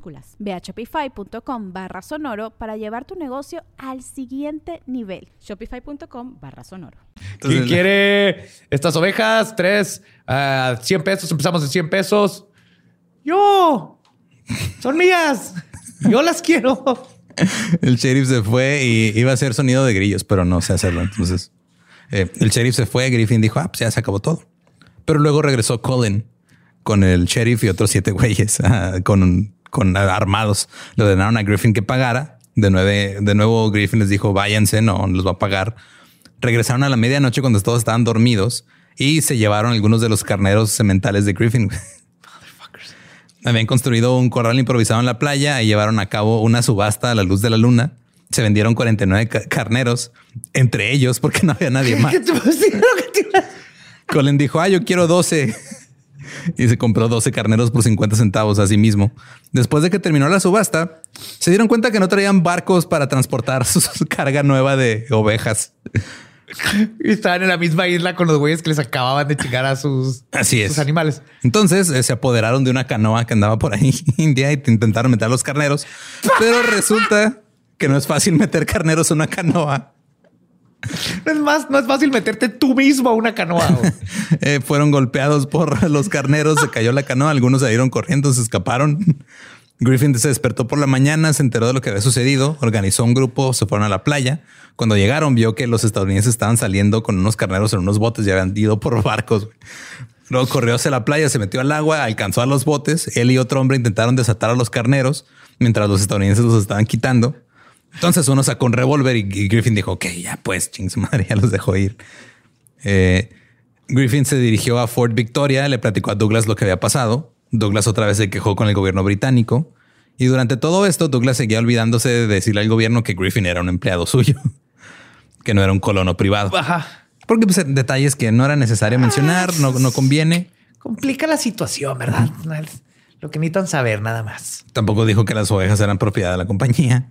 Ve a shopify.com barra sonoro para llevar tu negocio al siguiente nivel. Shopify.com barra sonoro. ¿Quién quiere estas ovejas? Tres, a 100 pesos. Empezamos en 100 pesos. Yo. Son mías. Yo las quiero. [laughs] El sheriff se fue y iba a hacer sonido de grillos, pero no sé hacerlo. Entonces, eh, el sheriff se fue. Griffin dijo, ah, pues ya se acabó todo. Pero luego regresó Colin con el sheriff y otros siete güeyes [laughs] ah, con, con armados. Le ordenaron a Griffin que pagara. De, nueve, de nuevo, Griffin les dijo, váyanse, no les va a pagar. Regresaron a la medianoche cuando todos estaban dormidos y se llevaron algunos de los carneros sementales de Griffin. [laughs] Habían construido un corral improvisado en la playa y llevaron a cabo una subasta a la luz de la luna. Se vendieron 49 ca- carneros, entre ellos, porque no había nadie más. ¿Qué te pusieron? ¿Qué te- Colin dijo, ah, yo quiero 12. Y se compró 12 carneros por 50 centavos a sí mismo. Después de que terminó la subasta, se dieron cuenta que no traían barcos para transportar [laughs] su carga nueva de ovejas. Y estaban en la misma isla con los güeyes que les acababan de chingar a sus, Así es. sus animales. Entonces eh, se apoderaron de una canoa que andaba por ahí [laughs] India y te intentaron meter a los carneros. Pero resulta que no es fácil meter carneros en una canoa. No es más, no es fácil meterte tú mismo a una canoa. [laughs] Eh, fueron golpeados por [laughs] los carneros, se cayó la canoa, algunos salieron corriendo, se escaparon. Griffin se despertó por la mañana, se enteró de lo que había sucedido, organizó un grupo, se fueron a la playa. Cuando llegaron, vio que los estadounidenses estaban saliendo con unos carneros en unos botes y habían ido por [laughs] barcos. Luego corrió hacia la playa, se metió al agua, alcanzó a los botes. Él y otro hombre intentaron desatar a los carneros mientras los estadounidenses los estaban quitando. Entonces uno sacó un revólver y, y Griffin dijo, ok, ya pues, ching su madre, [laughs] ya los dejó ir. Eh, Griffin se dirigió a Fort Victoria, le platicó a Douglas lo que había pasado. Douglas otra vez se quejó con el gobierno británico. Y durante todo esto, Douglas seguía olvidándose de decirle al gobierno que Griffin era un empleado [laughs] suyo. que no era un colono privado. Ajá. Porque pues, detalles que no era necesario mencionar, no, no conviene. Complica la situación, ¿verdad? Lo que necesitan saber nada más. Tampoco dijo que las ovejas eran propiedad de la compañía.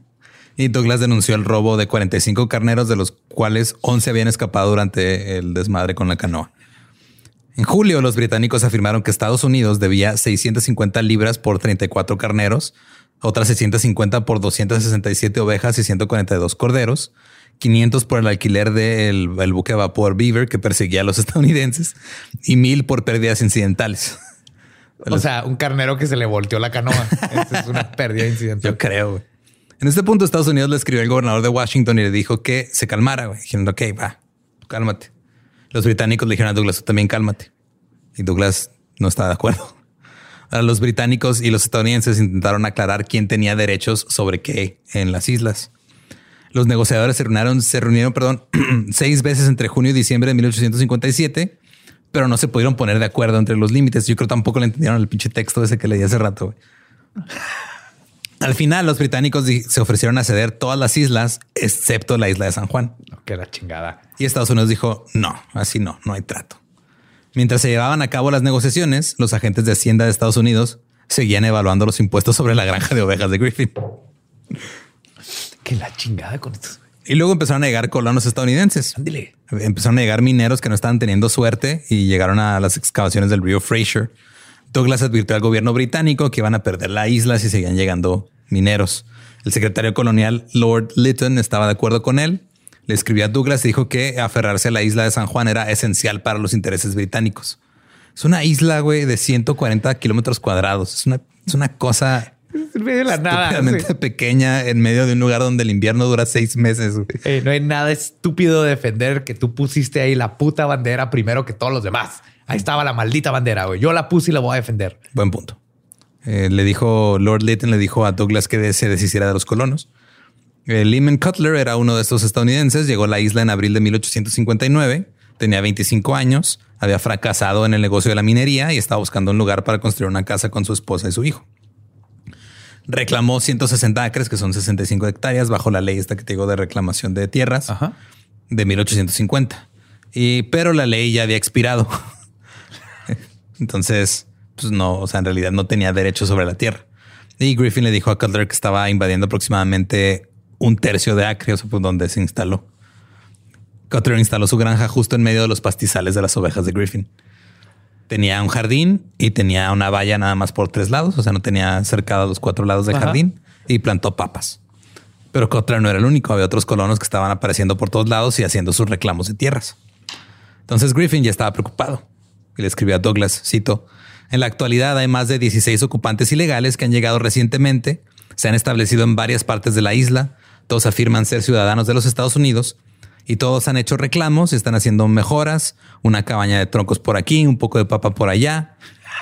Y Douglas denunció el robo de 45 carneros, de los cuales 11 habían escapado durante el desmadre con la canoa. En julio, los británicos afirmaron que Estados Unidos debía 650 libras por 34 carneros, otras 650 por 267 ovejas y 142 corderos, 500 por el alquiler del el buque a vapor Beaver que perseguía a los [laughs] estadounidenses y 1000 por pérdidas incidentales. O sea, un carnero que se le volteó la canoa. Esa es una pérdida [laughs] incidental. Yo creo. En este punto, Estados Unidos le escribió al gobernador de Washington y le dijo que se calmara. Diciendo, ok, va, cálmate. Los británicos le dijeron a Douglas, también cálmate. Y Douglas no estaba de acuerdo. Los británicos y los estadounidenses intentaron aclarar quién tenía derechos sobre qué en las islas. Los negociadores se reunieron, se reunieron perdón, [clears throat] seis veces entre junio y diciembre de 1857, pero no se pudieron poner de acuerdo entre los límites. Yo creo tampoco le entendieron el pinche texto ese que leí hace rato. Al final, los británicos se ofrecieron a ceder todas las islas, excepto la isla de San Juan. No, que la chingada. Y Estados Unidos dijo, no, así no, no hay trato. Mientras se llevaban a cabo las negociaciones, los agentes de Hacienda de Estados Unidos seguían evaluando los impuestos sobre la granja de ovejas de Griffin. Que la chingada con esto. Y luego empezaron a llegar colonos estadounidenses. Ándale. Empezaron a llegar mineros que no estaban teniendo suerte y llegaron a las excavaciones del río Fraser. Douglas advirtió al gobierno británico que iban a perder la isla si seguían llegando mineros. El secretario colonial Lord Lytton estaba de acuerdo con él. Le escribió a Douglas y dijo que aferrarse a la isla de San Juan era esencial para los intereses británicos. Es una isla, güey, de 140 kilómetros cuadrados. Es una, es una cosa En medio de la nada. estúpidamente sí. pequeña en medio de un lugar donde el invierno dura seis meses. Eh, no hay nada estúpido de defender que tú pusiste ahí la puta bandera primero que todos los demás. Ahí estaba la maldita bandera, güey. Yo la puse y la voy a defender. Buen punto. Eh, le dijo Lord Lytton, le dijo a Douglas que se deshiciera de los colonos. Eh, Lyman Cutler era uno de estos estadounidenses. Llegó a la isla en abril de 1859. Tenía 25 años. Había fracasado en el negocio de la minería y estaba buscando un lugar para construir una casa con su esposa y su hijo. Reclamó 160 acres, que son 65 hectáreas, bajo la ley esta que te digo de reclamación de tierras Ajá. de 1850. Y, pero la ley ya había expirado. [laughs] Entonces, pues no, o sea, en realidad no tenía derecho sobre la tierra. Y Griffin le dijo a Cutler que estaba invadiendo aproximadamente un tercio de acre, o sea, pues donde se instaló. Cutler instaló su granja justo en medio de los pastizales de las ovejas de Griffin. Tenía un jardín y tenía una valla nada más por tres lados, o sea, no tenía cercada los cuatro lados del Ajá. jardín y plantó papas. Pero Cutler no era el único, había otros colonos que estaban apareciendo por todos lados y haciendo sus reclamos de tierras. Entonces Griffin ya estaba preocupado le escribió a Douglas, cito, en la actualidad hay más de 16 ocupantes ilegales que han llegado recientemente, se han establecido en varias partes de la isla, todos afirman ser ciudadanos de los Estados Unidos y todos han hecho reclamos, están haciendo mejoras, una cabaña de troncos por aquí, un poco de papa por allá,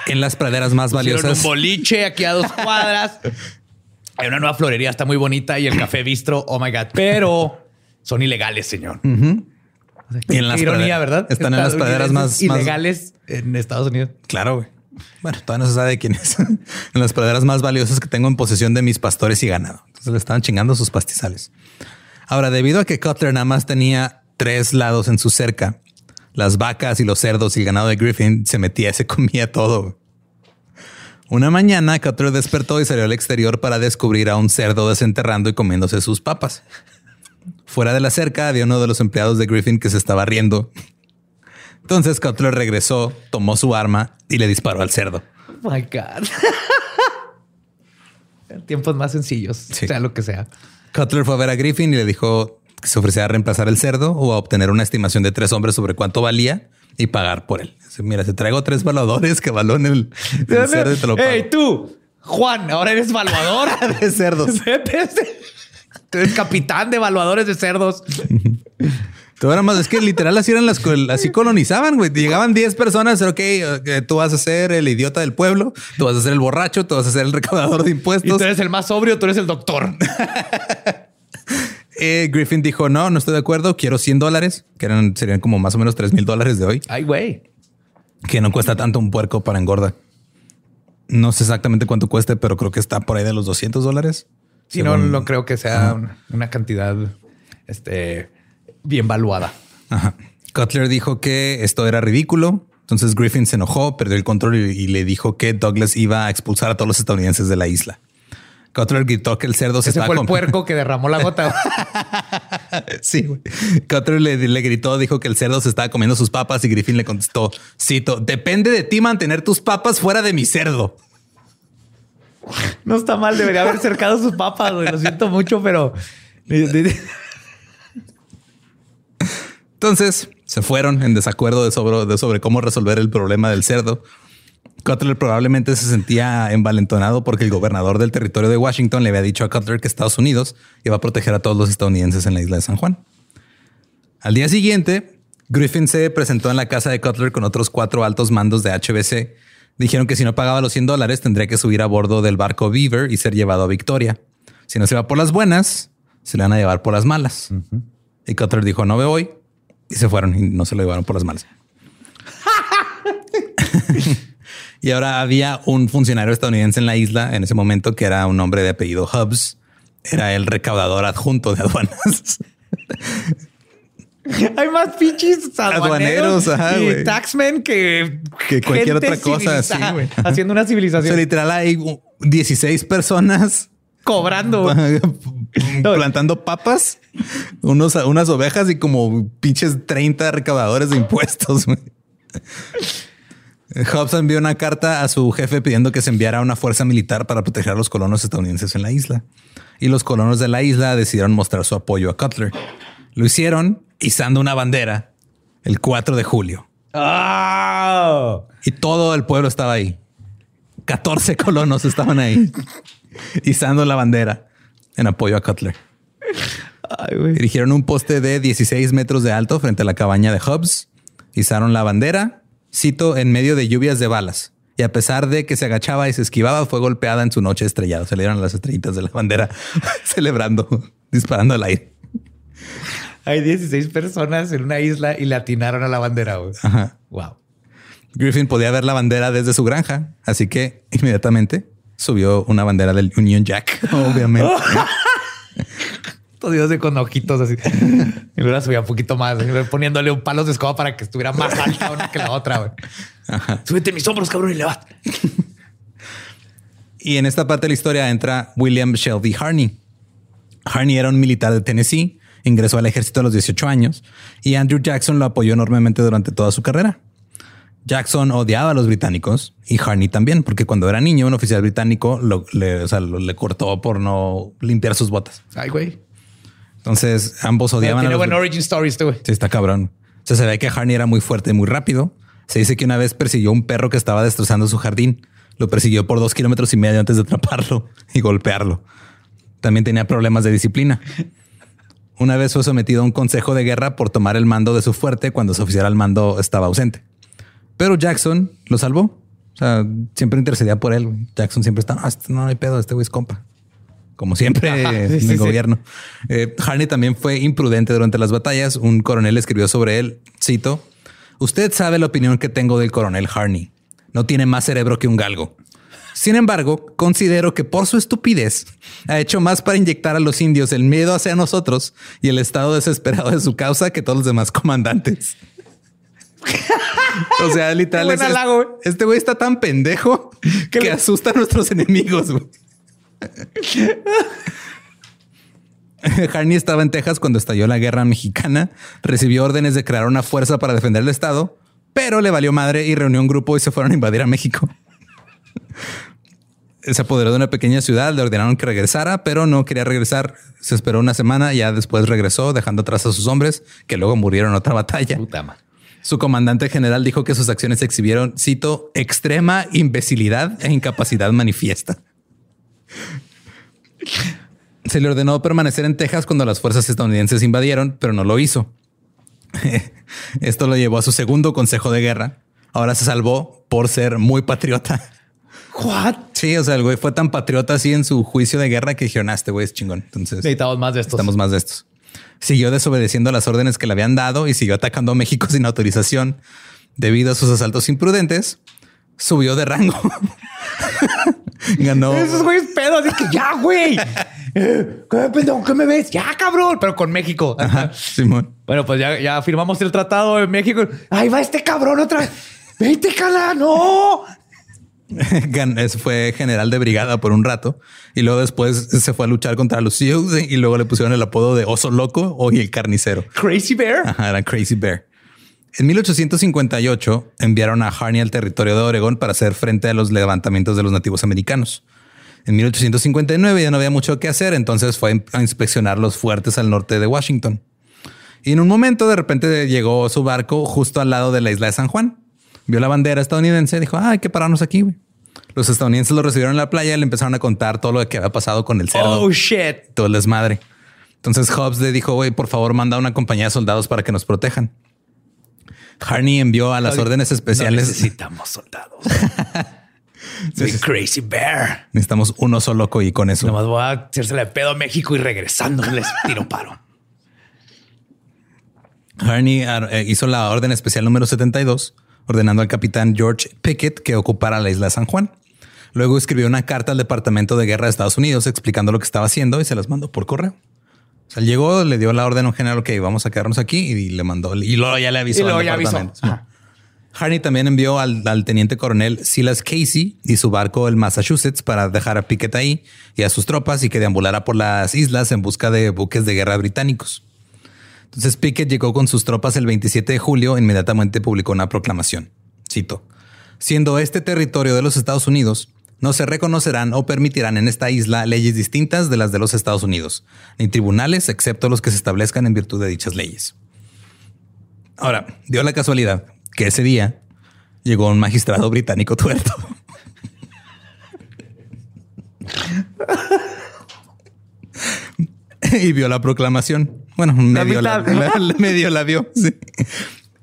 en las praderas más valiosas. un boliche aquí a dos cuadras. [laughs] Hay una nueva florería, está muy bonita y el café bistro. Oh my God. Pero son ilegales, señor. Y en las ironía, ¿verdad? Están en las praderas más, más- ilegales en Estados Unidos. Claro, güey. Bueno, todavía no se sabe quién es. [laughs] en las praderas más valiosas que tengo en posesión de mis pastores y ganado. Entonces le estaban chingando sus pastizales. Ahora, debido a que Cutler nada más tenía tres lados en su cerca, las vacas y los cerdos y el ganado de Griffin se metía y se comía todo. Una mañana, Cutler despertó y salió al exterior para descubrir a un cerdo desenterrando y comiéndose sus papas. Fuera de la cerca había uno de los empleados de Griffin que se estaba riendo. Entonces Cutler regresó, tomó su arma y le disparó al cerdo. Oh my God. [laughs] Tiempos más sencillos, Sí. sea lo que sea. Cutler fue a ver a Griffin y le dijo que se ofrecía a reemplazar el cerdo o a obtener una estimación de tres hombres sobre cuánto valía y pagar por él. Dice, Mira, te traigo tres valuadores que valoren el, el cerdo y te lo pago. Hey, tú, Juan, ahora eres evaluador [laughs] de cerdos. [laughs] Eres capitán de evaluadores de cerdos. [laughs] Todo era más, es que literal así eran las, así colonizaban, güey. Llegaban 10 personas, ok, eh, tú vas a ser el idiota del pueblo, tú vas a ser el borracho, tú vas a ser el recaudador de Y impuestos. tú eres el más sobrio, tú eres el doctor. [laughs] Eh, Griffin dijo, no, no estoy de acuerdo, quiero 100 dólares, que eran, serían como más o menos 3 mil dólares de hoy, Ay, güey. que no cuesta tanto un puerco para engorda. No sé exactamente cuánto cueste, pero creo que está por ahí de los 200 dólares. Si no, Según- no creo que sea una, una cantidad este, bien valuada. Ajá. Cutler dijo que esto era ridículo. Entonces Griffin se enojó, perdió el control y, y le dijo que Douglas iba a expulsar a todos los estadounidenses de la isla. Cutler gritó que el cerdo se Ese estaba fue el puerco que derramó la gota. [laughs] Sí, güey. Cutler le, le gritó, dijo que el cerdo se estaba comiendo sus papas y Griffin le contestó, cito, depende de ti mantener tus papas fuera de mi cerdo. [laughs] no está mal, debería haber cercado sus papas. Lo siento mucho, pero... Entonces se fueron en desacuerdo de sobre, de sobre cómo resolver el problema del cerdo. Cutler probablemente se sentía envalentonado porque el gobernador del territorio de Washington le había dicho a Cutler que Estados Unidos iba a proteger a todos los estadounidenses en la isla de San Juan. Al día siguiente, Griffin se presentó en la casa de Cutler con otros cuatro altos mandos de HBC. Dijeron que si no pagaba los 100 dólares tendría que subir a bordo del barco Beaver y ser llevado a Victoria. Si no se va por las buenas, se le van a llevar por las malas. Y Cutler dijo, no me voy. Y se fueron y no se lo llevaron por las malas. [laughs] y ahora había un funcionario estadounidense en la isla en ese momento que era un hombre de apellido Hubbs. Era el recaudador adjunto de aduanas. [laughs] [laughs] Hay más pinches aduaneros, Aduaneros, ajá, y taxmen que, Que cualquier otra cosa, güey. Haciendo una O sea, civilización. literal hay uh, 16 personas cobrando. [laughs] plantando papas, unos, unas ovejas y como pinches 30 recaudadores de impuestos. güey. Hobbs envió una carta a su jefe pidiendo que se enviara una fuerza militar para proteger a los colonos estadounidenses en la isla. Y los colonos de la isla decidieron mostrar su apoyo a Cutler. Lo hicieron izando una bandera el 4 de julio. ¡Ah! Y todo el pueblo estaba ahí. 14 [laughs] colonos estaban ahí izando la bandera en apoyo a Cutler. Ay, güey. Erigieron un poste de 16 metros de alto frente a la cabaña de Hobbs. Izaron la bandera, cito, en medio de lluvias de balas. Y a pesar de que se agachaba y se esquivaba, fue golpeada en su noche estrellada. Se le dieron las estrellitas de la bandera [laughs] celebrando, disparando al aire. Hay 16 personas en una isla y le atinaron a la bandera. Ajá. Wow. Griffin podía ver la bandera desde su granja, así que inmediatamente subió una bandera del Union Jack, [laughs] obviamente. [laughs] Estos dios de con ojitos así. Y luego la subía un poquito más, poniéndole un palo de escoba para que estuviera más alta una que la otra. Súbete mis hombros, cabrón, y le vas. Y en esta parte de la historia entra William Shelby Harney. Harney era un militar de Tennessee, ingresó al ejército a los 18 años y Andrew Jackson lo apoyó enormemente durante toda su carrera. Jackson odiaba a los británicos y Harney también, porque cuando era niño, un oficial británico lo- le, o sea, lo- le cortó por no limpiar sus botas. Ay, güey. Entonces ambos odiaban a los buen origin story este, güey. Sí, está cabrón. O sea, se ve que Harney era muy fuerte y muy rápido. Se dice que una vez persiguió un perro que estaba destrozando su jardín. Lo persiguió por dos kilómetros y medio antes de atraparlo [laughs] y golpearlo. También tenía problemas de disciplina. Una vez fue sometido a un consejo de guerra por tomar el mando de su fuerte cuando su oficial al mando estaba ausente. Pero Jackson lo salvó. O sea, siempre intercedía por él. Jackson siempre "Ah, este no hay pedo, este güey es compa. Como siempre [laughs] Ajá, en sí, el sí. gobierno. Eh, Harney también fue imprudente durante las batallas. Un coronel escribió sobre él, cito, Usted sabe la opinión que tengo del coronel Harney. No tiene más cerebro que un galgo. Sin embargo, considero que por su estupidez ha hecho más para inyectar a los indios el miedo hacia nosotros y el estado desesperado de su causa que todos los demás comandantes. o sea, literal, es- halago, este güey está tan pendejo que, le- asusta a nuestros enemigos. [laughs] Harney estaba en Texas cuando estalló la guerra mexicana, recibió órdenes de crear una fuerza para defender el estado, pero le valió madre y reunió un grupo y se fueron a invadir a México. Se apoderó de una pequeña ciudad, le ordenaron que regresara, pero no quería regresar. Se esperó una semana, ya después regresó, dejando atrás a sus hombres, que luego murieron en otra batalla. Puta madre. Su comandante general dijo que sus acciones exhibieron, cito, extrema imbecilidad e incapacidad manifiesta. Se le ordenó permanecer en Texas cuando las fuerzas estadounidenses invadieron, pero no lo hizo. [laughs] Esto lo llevó a su segundo consejo de guerra. Ahora se salvó por ser muy patriota. What? Sí, o sea, el güey fue tan patriota así en su juicio de guerra que dijeron, ah, este güey es chingón. Entonces Necesitamos más de estos. Estamos más de estos. Siguió desobedeciendo las órdenes que le habían dado y siguió atacando a México [laughs] sin autorización. Debido a sus asaltos imprudentes, subió de rango. [laughs] Ganó. Esos güeyes pedos. Así que ya, güey. [laughs] ¿Qué, pendejo? ¿Qué me ves? Ya, cabrón. Pero con México. Ajá, Simón. Bueno, pues ya, ya firmamos el tratado en México. Ahí va este cabrón otra vez. Vete, cala, no. [laughs] Es- fue general de brigada por un rato y luego después se fue a luchar contra los Sioux y luego le pusieron el apodo de oso loco o el carnicero. Crazy Bear. Ajá, era Crazy Bear. En 1858 enviaron a Harney al territorio de Oregón para hacer frente a los levantamientos de los nativos americanos. En 1859 ya no había mucho que hacer, entonces fue a inspeccionar los fuertes al norte de Washington. Y en un momento de repente llegó su barco justo al lado de la isla de San Juan. Vio la bandera estadounidense y dijo, "Ah, hay que pararnos aquí. güey". Los estadounidenses lo recibieron en la playa y le empezaron a contar todo lo que había pasado con el cerdo Oh, shit. todo el desmadre. Entonces Hobbs le dijo, güey, por favor, manda una compañía de soldados para que nos protejan. Harney envió a las órdenes especiales. necesitamos soldados. [laughs] Soy Crazy Bear. Necesitamos uno solo loco y con eso. Nomás voy a hacérsela de pedo a México y regresando les [laughs] tiro paro. Harney ar- eh, hizo la orden especial número 72, ordenando al capitán George Pickett que ocupara la isla de San Juan. Luego escribió una carta al Departamento de Guerra de Estados Unidos explicando lo que estaba haciendo y se las mandó por correo. O sea, llegó, le dio la orden a un general que vamos a quedarnos aquí y le mandó y luego ya le avisó. Y luego al ya avisó. Harney también envió al, al teniente coronel Silas Casey y su barco el Massachusetts para dejar a Pickett ahí y a sus tropas y que deambulara por las islas en busca de buques de guerra británicos. Entonces Pickett llegó con sus tropas el 27 de julio e inmediatamente publicó una proclamación. Cito, siendo este territorio de los Estados Unidos, no se reconocerán o permitirán en esta isla leyes distintas de las de los Estados Unidos, ni tribunales excepto los que se establezcan en virtud de dichas leyes. Ahora, dio la casualidad que ese día llegó un magistrado británico tuerto. [laughs] y vio la proclamación. Bueno, medio la, medio la [laughs] sí.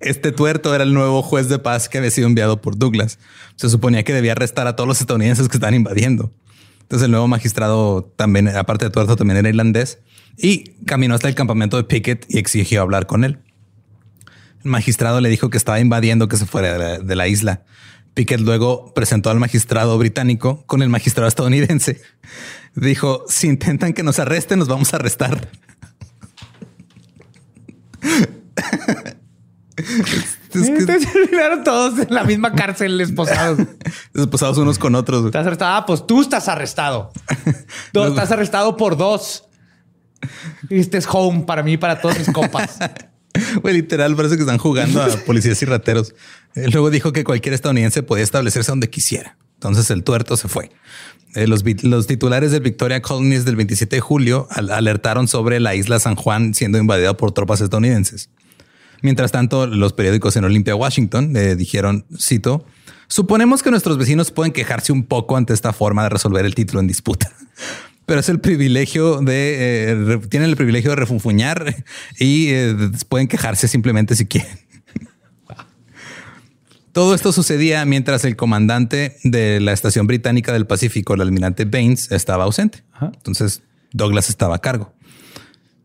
Este tuerto era el nuevo juez de paz que había sido enviado por Douglas. Se suponía que debía arrestar a todos los estadounidenses que estaban invadiendo. Entonces el nuevo magistrado también, aparte de tuerto, también era irlandés y caminó hasta el campamento de Pickett y exigió hablar con él. El magistrado le dijo que estaba invadiendo que se fuera de la, de la isla. Pickett luego presentó al magistrado británico con el magistrado estadounidense. Dijo, si intentan que nos arresten, nos vamos a arrestar. Es que terminaron todos en la misma cárcel esposados. esposados unos con otros. Estás arrestado. Ah, pues tú estás arrestado. [laughs] Tú estás arrestado por dos. Este es home para mí, y para todos mis compas. [laughs] Güey, literal, parece que están jugando a policías y rateros. Eh, Luego dijo que cualquier estadounidense podía establecerse donde quisiera. Entonces el tuerto se fue. Eh, los, titulares del Victoria Colonies del 27 de julio al- alertaron sobre la isla San Juan siendo invadida por tropas estadounidenses. Mientras tanto, los periódicos en Olympia, Washington, eh, dijeron, cito, suponemos que nuestros vecinos pueden quejarse un poco ante esta forma de resolver el título en disputa. [laughs] Pero es el privilegio de, eh, tienen el privilegio de refunfuñar [laughs] y pueden quejarse simplemente si quieren. Todo esto sucedía mientras el comandante de la estación británica del Pacífico, el almirante Baines, estaba ausente. Entonces Douglas estaba a cargo.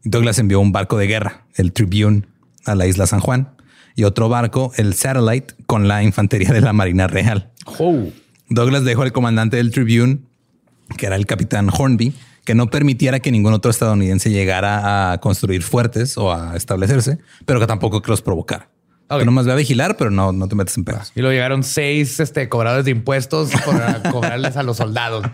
Douglas envió un barco de guerra, el Tribune, a la isla San Juan y otro barco, el Satellite, con la infantería de la Marina Real. Douglas dejó al comandante del Tribune, que era el capitán Hornby, que no permitiera que ningún otro estadounidense llegara a construir fuertes o a establecerse, pero que tampoco que los provocara. Ok. Que nomás ve a vigilar, pero no, no te metes en pedos. Y luego llegaron seis este, cobradores de impuestos para [laughs] cobrarles a los soldados.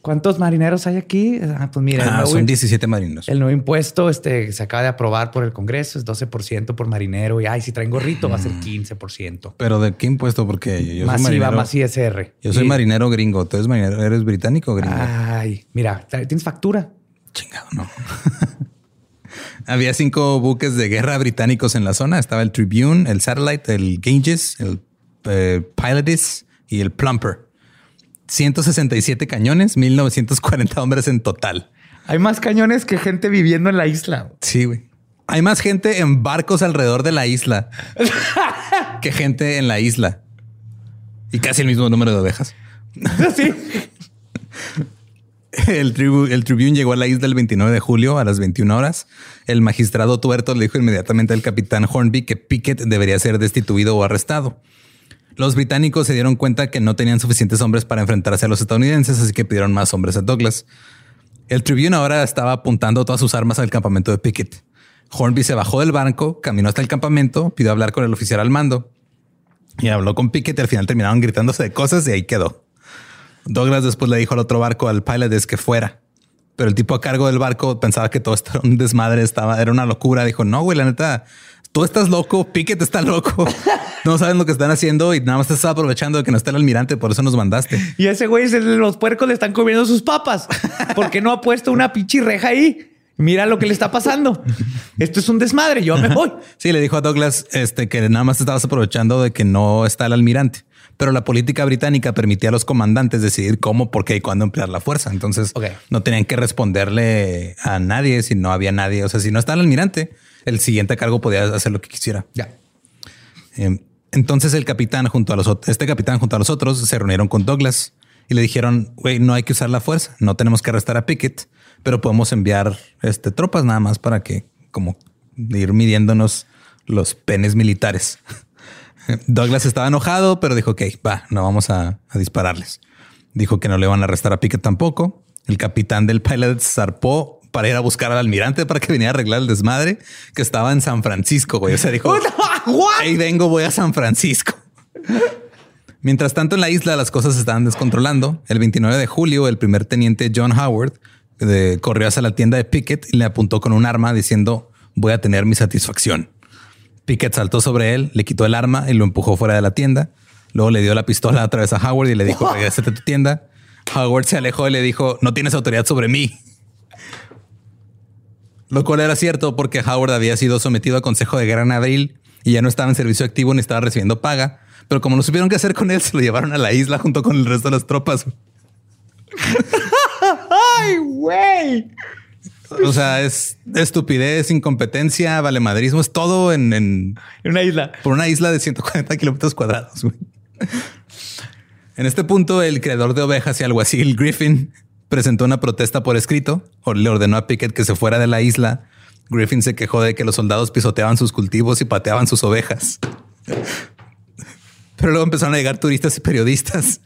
¿Cuántos marineros hay aquí? Ah, pues mira, Ah, nuevo, son 17 marinos. el nuevo impuesto este, se acaba de aprobar por el Congreso, es 12% por marinero. Y ay, si traen gorrito va a ser 15%. Pero de qué impuesto? Porque yo soy más IVA, marinero. más ISR. Yo soy Y- marinero gringo. ¿Tú eres marinero? ¿Eres británico o gringo? Ay, mira, ¿tienes factura? Chingado, no. [laughs] Había cinco buques de guerra británicos en la zona. Estaba el Tribune, el Satellite, el Ganges, el eh, Pilatus y el Plumper. 167 cañones, 1940 hombres en total. Hay más cañones que gente viviendo en la isla. Sí, güey. Hay más gente en barcos alrededor de la isla [laughs] que gente en la isla. Y casi el mismo número de ovejas. Sí. [laughs] [laughs] El, tribu- el Tribune llegó a la isla el 29 de julio a las 21 horas. El magistrado tuerto le dijo inmediatamente al capitán Hornby que Pickett debería ser destituido o arrestado. Los británicos se dieron cuenta que no tenían suficientes hombres para enfrentarse a los estadounidenses, así que pidieron más hombres a Douglas. El Tribune ahora estaba apuntando todas sus armas al campamento de Pickett. Hornby se bajó del barco, caminó hasta el campamento, pidió hablar con el oficial al mando y habló con Pickett al final terminaron gritándose de cosas y ahí quedó. Douglas después le dijo al otro barco, al pilot, que fuera. Pero el tipo a cargo del barco pensaba que todo esto era un desmadre, estaba, era una locura. Dijo, no, güey, la neta, tú estás loco, Pickett está loco. No saben lo que están haciendo y nada más te estás aprovechando de que no está el almirante, por eso nos mandaste. Y ese güey, los puercos le están comiendo sus papas. porque no ha puesto una pichirreja ahí? Mira lo que le está pasando. Esto es un desmadre. Yo me voy. Sí, le dijo a Douglas este, que nada más estabas aprovechando de que no está el almirante pero la política británica permitía a los comandantes decidir cómo, por qué y cuándo emplear la fuerza. Entonces no tenían que responderle a nadie si no había nadie. O sea, si no estaba el almirante, el siguiente cargo podía hacer lo que quisiera. Ya. Em, entonces el capitán junto a los este capitán junto a los otros se reunieron con Douglas y le dijeron, güey, no hay que usar la fuerza, no tenemos que arrestar a Pickett, pero podemos enviar este, tropas nada más para que como ir midiéndonos los penes militares. [laughs] [laughs] Douglas estaba enojado, pero dijo, ok, va, no vamos a, dispararles. Dijo que no le van a arrestar a Pickett tampoco. El capitán del pilot zarpó para ir a buscar al almirante para que viniera a arreglar el desmadre que estaba en San Francisco, güey. O sea, dijo, [laughs] ahí vengo, voy a San Francisco. Mientras tanto, en la isla las cosas se estaban descontrolando. El 29 de julio, el primer teniente John Howard eh, corrió hacia la tienda de Pickett y le apuntó con un arma diciendo, voy a tener mi satisfacción. Pickett saltó sobre él, le quitó el arma y lo empujó fuera de la tienda. Luego le dio la pistola a través a Howard y le dijo, regresate a tu tienda. Howard se alejó y le dijo, no tienes autoridad sobre mí. Lo cual era cierto porque Howard había sido sometido a consejo de guerra en abril y ya no estaba en servicio activo ni estaba recibiendo paga. Pero como no supieron qué hacer con él, se lo llevaron a la isla junto con el resto de las tropas. [laughs] ¡Ay, güey! O sea, es estupidez, incompetencia, valemadrismo, es todo en, en, una isla. Por una isla de 140 kilómetros cuadrados. En este punto, el creador de ovejas y alguacil Griffin presentó una protesta por escrito o le ordenó a Pickett que se fuera de la isla. Griffin se quejó de que los soldados pisoteaban sus cultivos y pateaban sus ovejas. Pero luego empezaron a llegar turistas y periodistas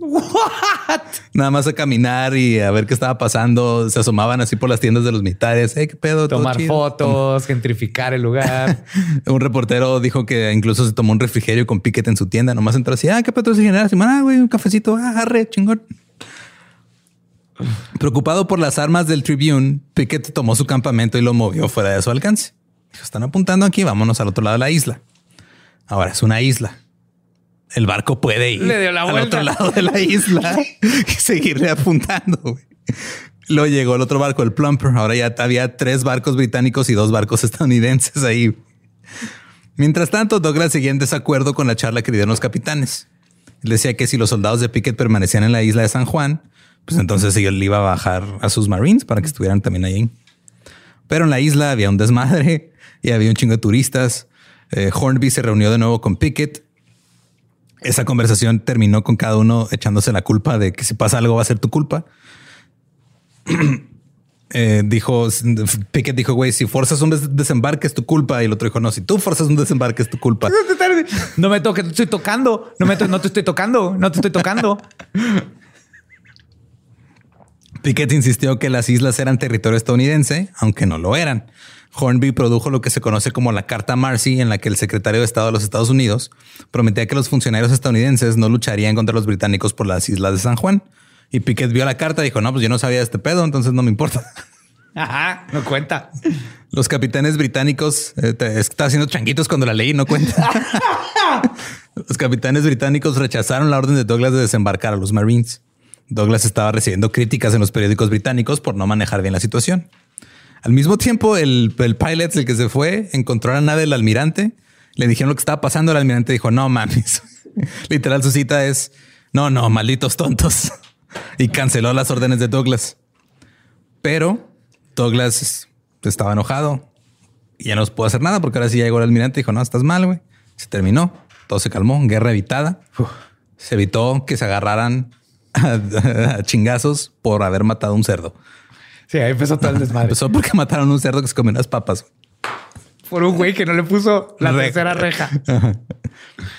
What? Nada más a caminar y a ver qué estaba pasando. Se asomaban así por las tiendas de los militares. ¿Qué pedo? Tomar fotos, gentrificar el lugar. [laughs] un reportero dijo que incluso se tomó un refrigerio con piquete en su tienda. Nomás entró así. Ah, qué pedo se genera. Ah, güey, un cafecito. Ah, arre, chingón. Preocupado por las armas del Tribune, Pickett tomó su campamento y lo movió fuera de su alcance. están apuntando aquí, vámonos al otro lado de la isla. Ahora es una isla el barco puede ir al otro lado de la isla y [laughs] seguirle apuntando. Luego llegó el otro barco, el Plumper. Ahora ya había tres barcos británicos y dos barcos [laughs] estadounidenses ahí. Mientras tanto, Douglas seguía en desacuerdo con la charla que dieron los capitanes. Él decía que si los soldados de Pickett permanecían en la isla de San Juan, pues entonces él iba a bajar a sus Marines para que estuvieran también ahí. Pero en la isla había un desmadre y había un chingo de turistas. Eh, Hornby se reunió de nuevo con Pickett esa conversación terminó con cada uno echándose la culpa de que si pasa algo va a ser tu culpa. [clears throat] Eh, dijo Pickett dijo, güey, si forzas un desembarque es tu culpa. Y el otro dijo, no, si tú forzas un desembarque es tu culpa. [laughs] No me toques, te estoy tocando. No me no te estoy tocando, no te estoy tocando. Pickett insistió que las islas eran territorio estadounidense, aunque no lo eran. Hornby produjo lo que se conoce como la Carta Marcy, en la que el secretario de Estado de los Estados Unidos prometía que los funcionarios estadounidenses no lucharían contra los británicos por las islas de San Juan. Y Piquet vio la carta y dijo, no, pues yo no sabía este pedo, entonces no me importa. [laughs] Ajá, no cuenta. Los capitanes británicos, eh, está haciendo changuitos cuando la ley no cuenta. [laughs] los capitanes británicos rechazaron la orden de Douglas de desembarcar a los Marines. Douglas estaba recibiendo críticas en los periódicos británicos por no manejar bien la situación. Al mismo tiempo, el, el pilot, el que se fue, encontró a la nave del almirante. Le dijeron lo que estaba pasando. El almirante dijo, no mames. [laughs] Literal, su cita es, no, no, malditos tontos. [laughs] y canceló las órdenes de Douglas. Pero Douglas estaba enojado y ya no pudo hacer nada porque ahora sí llegó el almirante y dijo, no, estás mal, güey. Se terminó. Todo se calmó. Guerra evitada. Se evitó que se agarraran [laughs] a chingazos por haber matado a un cerdo. Sí, ahí empezó todo el desmadre. Empezó porque mataron un cerdo que se comió unas papas. por un güey que no le puso la Reja. tercera reja.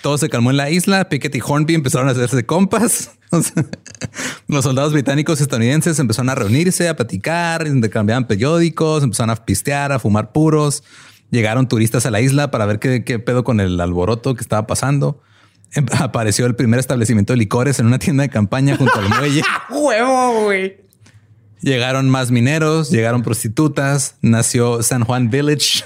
Todo se calmó en la isla. Pickett y Hornby empezaron a hacerse compas. [laughs] Los soldados británicos y estadounidenses empezaron a reunirse, a platicar, intercambiaban periódicos, empezaron a pistear, a fumar puros. Llegaron turistas a la isla para ver qué, qué pedo con el alboroto que estaba pasando. Em- [laughs] Apareció el primer establecimiento de licores en una tienda de campaña junto al [laughs] muelle. Huevo, güey. Llegaron más mineros, llegaron prostitutas, nació San Juan Village.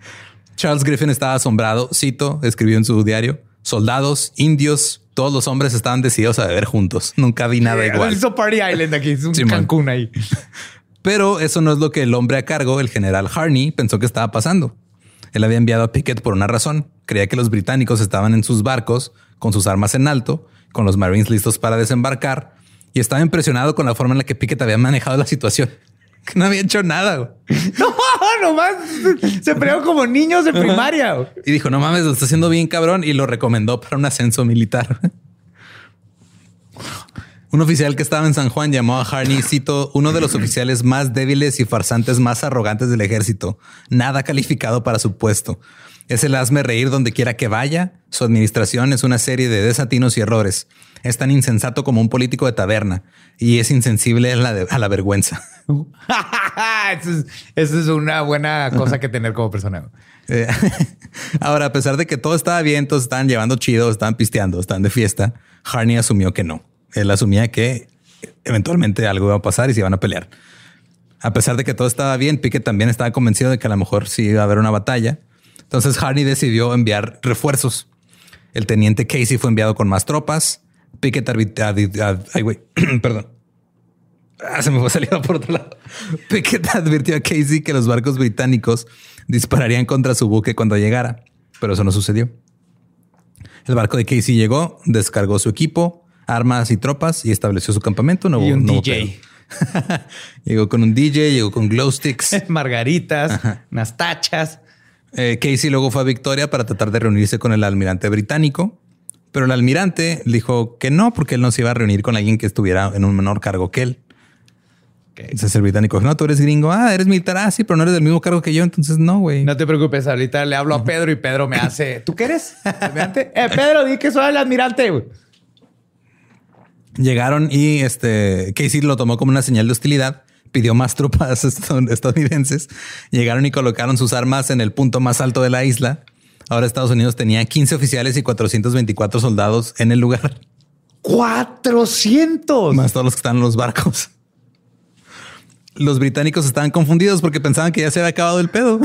[laughs] Charles Griffin estaba asombrado, cito, escribió en su diario, soldados, indios, todos los hombres estaban decididos a beber juntos. Nunca vi nada igual. Hizo Party Island aquí. Es un. Cancún ahí. [laughs] Pero eso no es lo que el hombre a cargo, el general Harney, pensó que estaba pasando. Él había enviado a Pickett por una razón. Creía que los británicos estaban en sus barcos con sus armas en alto, con los Marines listos para desembarcar, y estaba impresionado con la forma en la que Pickett había manejado la situación. Que [laughs] no había hecho nada. güey. [laughs] No, nomás se pelearon como niños de primaria. güey. Y dijo, no mames, lo está haciendo bien cabrón, y lo recomendó para un ascenso militar. [laughs] Un oficial que estaba en San Juan llamó a Harney, cito, uno de los oficiales más débiles y farsantes más arrogantes del ejército. Nada calificado para su puesto. Es el hazme reír donde quiera que vaya. Su administración es una serie de desatinos y errores. Es tan insensato como un político de taberna y es insensible a la, de- a la vergüenza. [laughs] eso, es, eso es una buena cosa que tener como persona. Eh, [laughs] Ahora, a pesar de que todo estaba bien, todos estaban llevando chido, estaban pisteando, estaban de fiesta, Harney asumió que no. Él asumía que eventualmente algo iba a pasar y se iban a pelear. A pesar de que todo estaba bien, Pickett también estaba convencido de que a lo mejor sí iba a haber una batalla. Entonces Harney decidió enviar refuerzos. El teniente Casey fue enviado con más tropas. Ad- ay, güey, [clears throat] perdón. Ah, se me fue saliendo por otro lado. [laughs] Pickett advirtió a Casey que los barcos británicos dispararían contra su buque cuando llegara, pero eso no sucedió. El barco de Casey llegó, descargó su equipo, armas y tropas y estableció su campamento. No Y hubo- un no hubo DJ. [laughs] llegó con un DJ, llegó con glow sticks. [laughs] Margaritas, unas tachas. Eh, Casey luego fue a Victoria para tratar de reunirse con el almirante británico, pero el almirante dijo que no, porque él no se iba a reunir con alguien que estuviera en un menor cargo que él. Entonces el británico dijo, no, tú eres gringo. Ah, eres militar. Ah, sí, pero no eres del mismo cargo que yo. Entonces no, güey. No te preocupes, ahorita le hablo a Pedro y Pedro me hace. [laughs] ¿Tú qué eres? ¿Almirante? Eh, Pedro, di que soy el almirante. Llegaron y este Casey lo tomó como una señal de hostilidad. Pidió más tropas [laughs] estad- estadounidenses. Llegaron y colocaron sus armas en el punto más alto de la isla. Ahora Estados Unidos tenía 15 oficiales y 424 soldados en el lugar. 400. más todos los que están en los barcos. Los británicos estaban confundidos porque pensaban que ya se había acabado el pedo.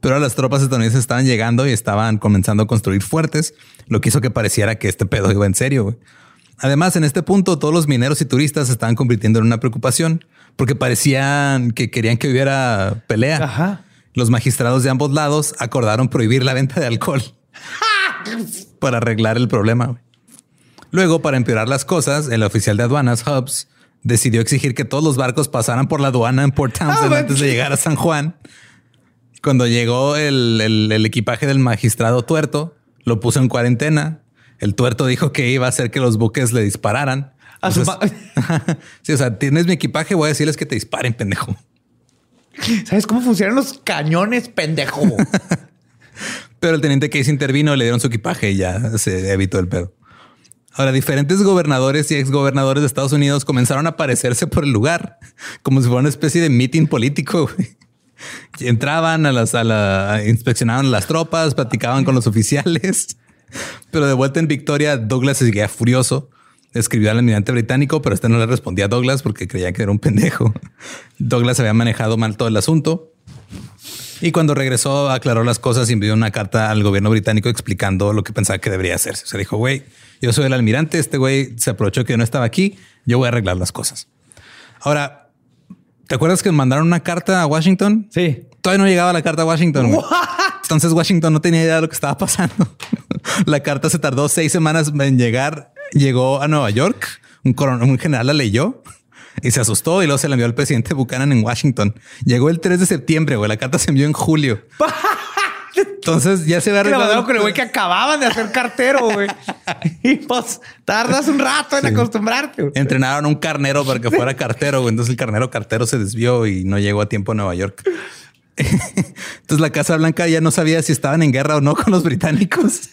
Pero las tropas estadounidenses estaban llegando y estaban comenzando a construir fuertes, lo que hizo que pareciera que este pedo iba en serio. Además, en este punto, todos los mineros y turistas se estaban convirtiendo en una preocupación porque parecían que querían que hubiera pelea. Ajá. Los magistrados de ambos lados acordaron prohibir la venta de alcohol [laughs] para arreglar el problema. Luego, para empeorar las cosas, el oficial de aduanas, Hubbs, decidió exigir que todos los barcos pasaran por la aduana en Port Townsend antes de llegar a San Juan. Cuando llegó el, el- el equipaje del magistrado tuerto, lo puso en cuarentena. El tuerto dijo que iba a hacer que los buques le dispararan. Entonces- [laughs] sí, o sea, tienes mi equipaje, voy a decirles que te disparen, pendejo. ¿Sabes cómo funcionan los cañones, pendejo? [laughs] Pero el teniente Casey intervino, le dieron su equipaje y ya se evitó el pedo. Ahora, diferentes gobernadores y exgobernadores de Estados Unidos comenzaron a aparecerse por el lugar, como si fuera una especie de meeting político. Entraban a las, a la, inspeccionaban las tropas, platicaban con los oficiales. Pero de vuelta en Victoria, Douglas seguía furioso. Escribió al almirante británico, pero este no le respondía a Douglas porque creía que era un pendejo. [laughs] Douglas había manejado mal todo el asunto. Y cuando regresó, aclaró las cosas y envió una carta al gobierno británico explicando lo que pensaba que debería hacerse. O sea, dijo, güey, yo soy el almirante, este güey se aprovechó que yo no estaba aquí, yo voy a arreglar las cosas. Ahora, ¿te acuerdas que mandaron una carta a Washington? Sí. Todavía no llegaba la carta a Washington. güey. Entonces Washington no tenía idea de lo que estaba pasando. [laughs] la carta se tardó seis semanas en llegar. Llegó a Nueva York. Un, coron- un general la leyó y se asustó y luego se la envió al presidente Buchanan en Washington. Llegó el 3 de septiembre. güey. La carta se envió en julio. [laughs] Entonces ya se la arreglado. con el güey que acababan de hacer cartero, güey. [laughs] y pues tardas un rato en acostumbrarte. güey. Entrenaron a un carnero para que fuera cartero. güey. Entonces el carnero cartero se desvió y no llegó a tiempo a Nueva York. [laughs] Entonces la Casa Blanca ya no sabía si estaban en guerra o no con los británicos.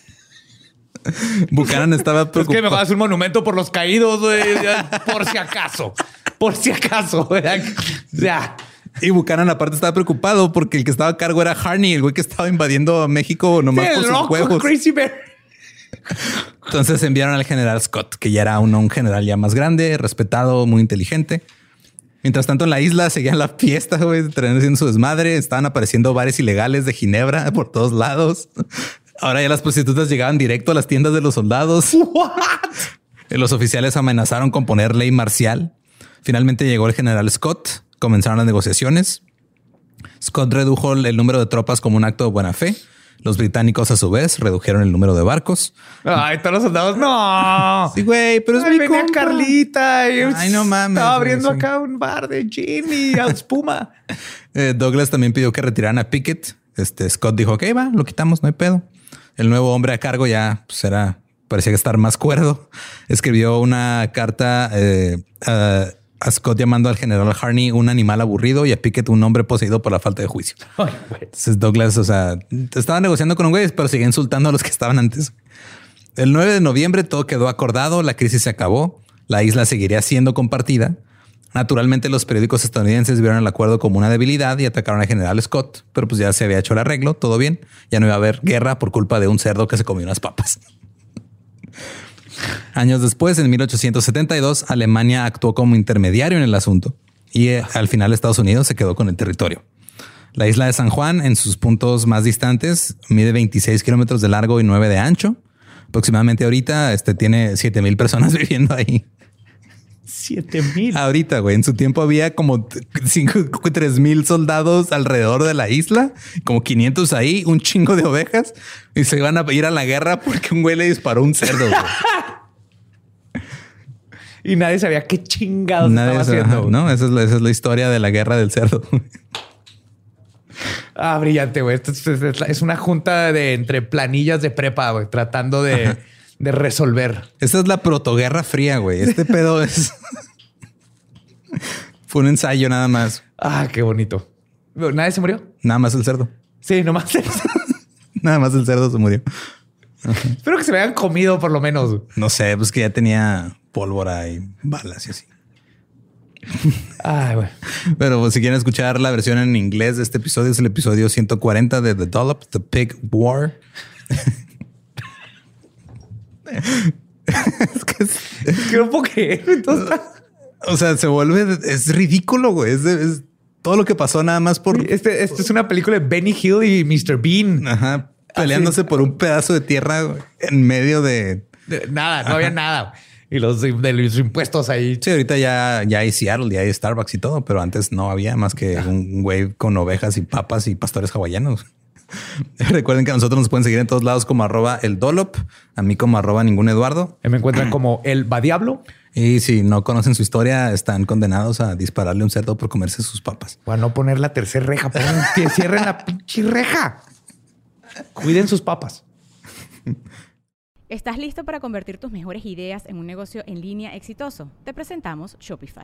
Buchanan estaba Es que me preocupado. a hacer un monumento por los caídos, güey. Por si acaso. Por si acaso. güey. Ya. Y Buchanan aparte estaba preocupado porque el que estaba a cargo era Harney, el güey que estaba invadiendo México nomás Sí, por sus. Crazy Bear. Entonces enviaron al general Scott, que ya era uno, un general ya más grande, respetado, muy inteligente. Mientras tanto, en la isla seguían la fiesta, güey, haciendo su desmadre. Estaban apareciendo bares ilegales de Ginebra por todos lados. Ahora ya las prostitutas llegaban directo a las tiendas de los soldados. [laughs] Los oficiales amenazaron con poner ley marcial. Finalmente llegó el general Scott. Comenzaron las negociaciones. Scott redujo el número de tropas como un acto de buena fe. Los británicos, a su vez, redujeron el número de barcos. Ay, todos los soldados. No. Sí, güey, pero es Ay, mi venía compa. Carlita. Y Ay, no mames, Estaba abriendo acá un bar de gin y espuma. [laughs] Eh, Douglas también pidió que retiraran a Pickett. Este Scott dijo, ok, va, lo quitamos, no hay pedo. El nuevo hombre a cargo ya pues, era, parecía que estar más cuerdo. Escribió una carta eh, a, a Scott llamando al general Harney un animal aburrido y a Pickett un hombre poseído por la falta de juicio. [laughs] Ay. Entonces Douglas, o sea, estaba negociando con un güey, pero seguía insultando a los que estaban antes. El 9 de noviembre todo quedó acordado, la crisis se acabó, la isla seguiría siendo compartida. Naturalmente los periódicos estadounidenses vieron el acuerdo como una debilidad y atacaron al general Scott, pero pues ya se había hecho el arreglo, todo bien, ya no iba a haber guerra por culpa de un cerdo que se comió unas papas. [laughs] Años después, en 1872, Alemania actuó como intermediario en el asunto y eh, al final Estados Unidos se quedó con el territorio. La isla de San Juan, en sus puntos más distantes, mide 26 kilómetros de largo y 9 de ancho. Aproximadamente ahorita este, tiene 7 mil personas [laughs] viviendo ahí. Siete mil. Ahorita, güey, en su tiempo había como 3 mil soldados alrededor de la isla, como 500 ahí, un chingo de ovejas y se iban a ir a la guerra porque un güey le disparó un cerdo. güey. [laughs] Y nadie sabía qué chingados Nadie estaba haciendo. ajá, no, esa es, la, esa es la historia de la guerra del cerdo. Ah, brillante, güey. Esto es, es- es una junta de entre planillas de prepa, güey, tratando de, de resolver. Esta es la protoguerra fría, güey. Este [laughs] pedo es. Fue un ensayo nada más. Ah, qué bonito. ¿Nadie se murió? Nada más el cerdo. Sí, nomás. [laughs] Nada más el cerdo se murió. Espero que se me hayan comido por lo menos. No sé, pues que ya tenía pólvora y balas y así. Ay, güey. Pero pues, si quieren escuchar la versión en inglés de este episodio, es el episodio 140 de The Dollop, The Pig War. [laughs] es que es- Que no puedo creer. Entonces, o sea, se vuelve, es ridículo, güey. Es, es todo lo que pasó nada más por este, este es una película de Benny Hill y Mr. Bean. ajá, peleándose por un pedazo de tierra güey, en medio de. De- Nada, no había nada. Y los de los impuestos ahí. Sí, ahorita ya, ya hay Seattle, ya hay Starbucks y todo, pero antes no había más que un güey con ovejas y papas y pastores hawaianos. [laughs] Recuerden que a nosotros nos pueden seguir en todos lados como arroba el Dolop, a mí como arroba ningún Eduardo. Me encuentran como el Badiablo. Y si no conocen su historia, están condenados a dispararle un cerdo por comerse sus papas. Para no poner la tercera reja. Que [laughs] cierren la pinche reja. Cuiden sus papas. ¿Estás listo para convertir tus mejores ideas en un negocio en línea exitoso? Te presentamos Shopify.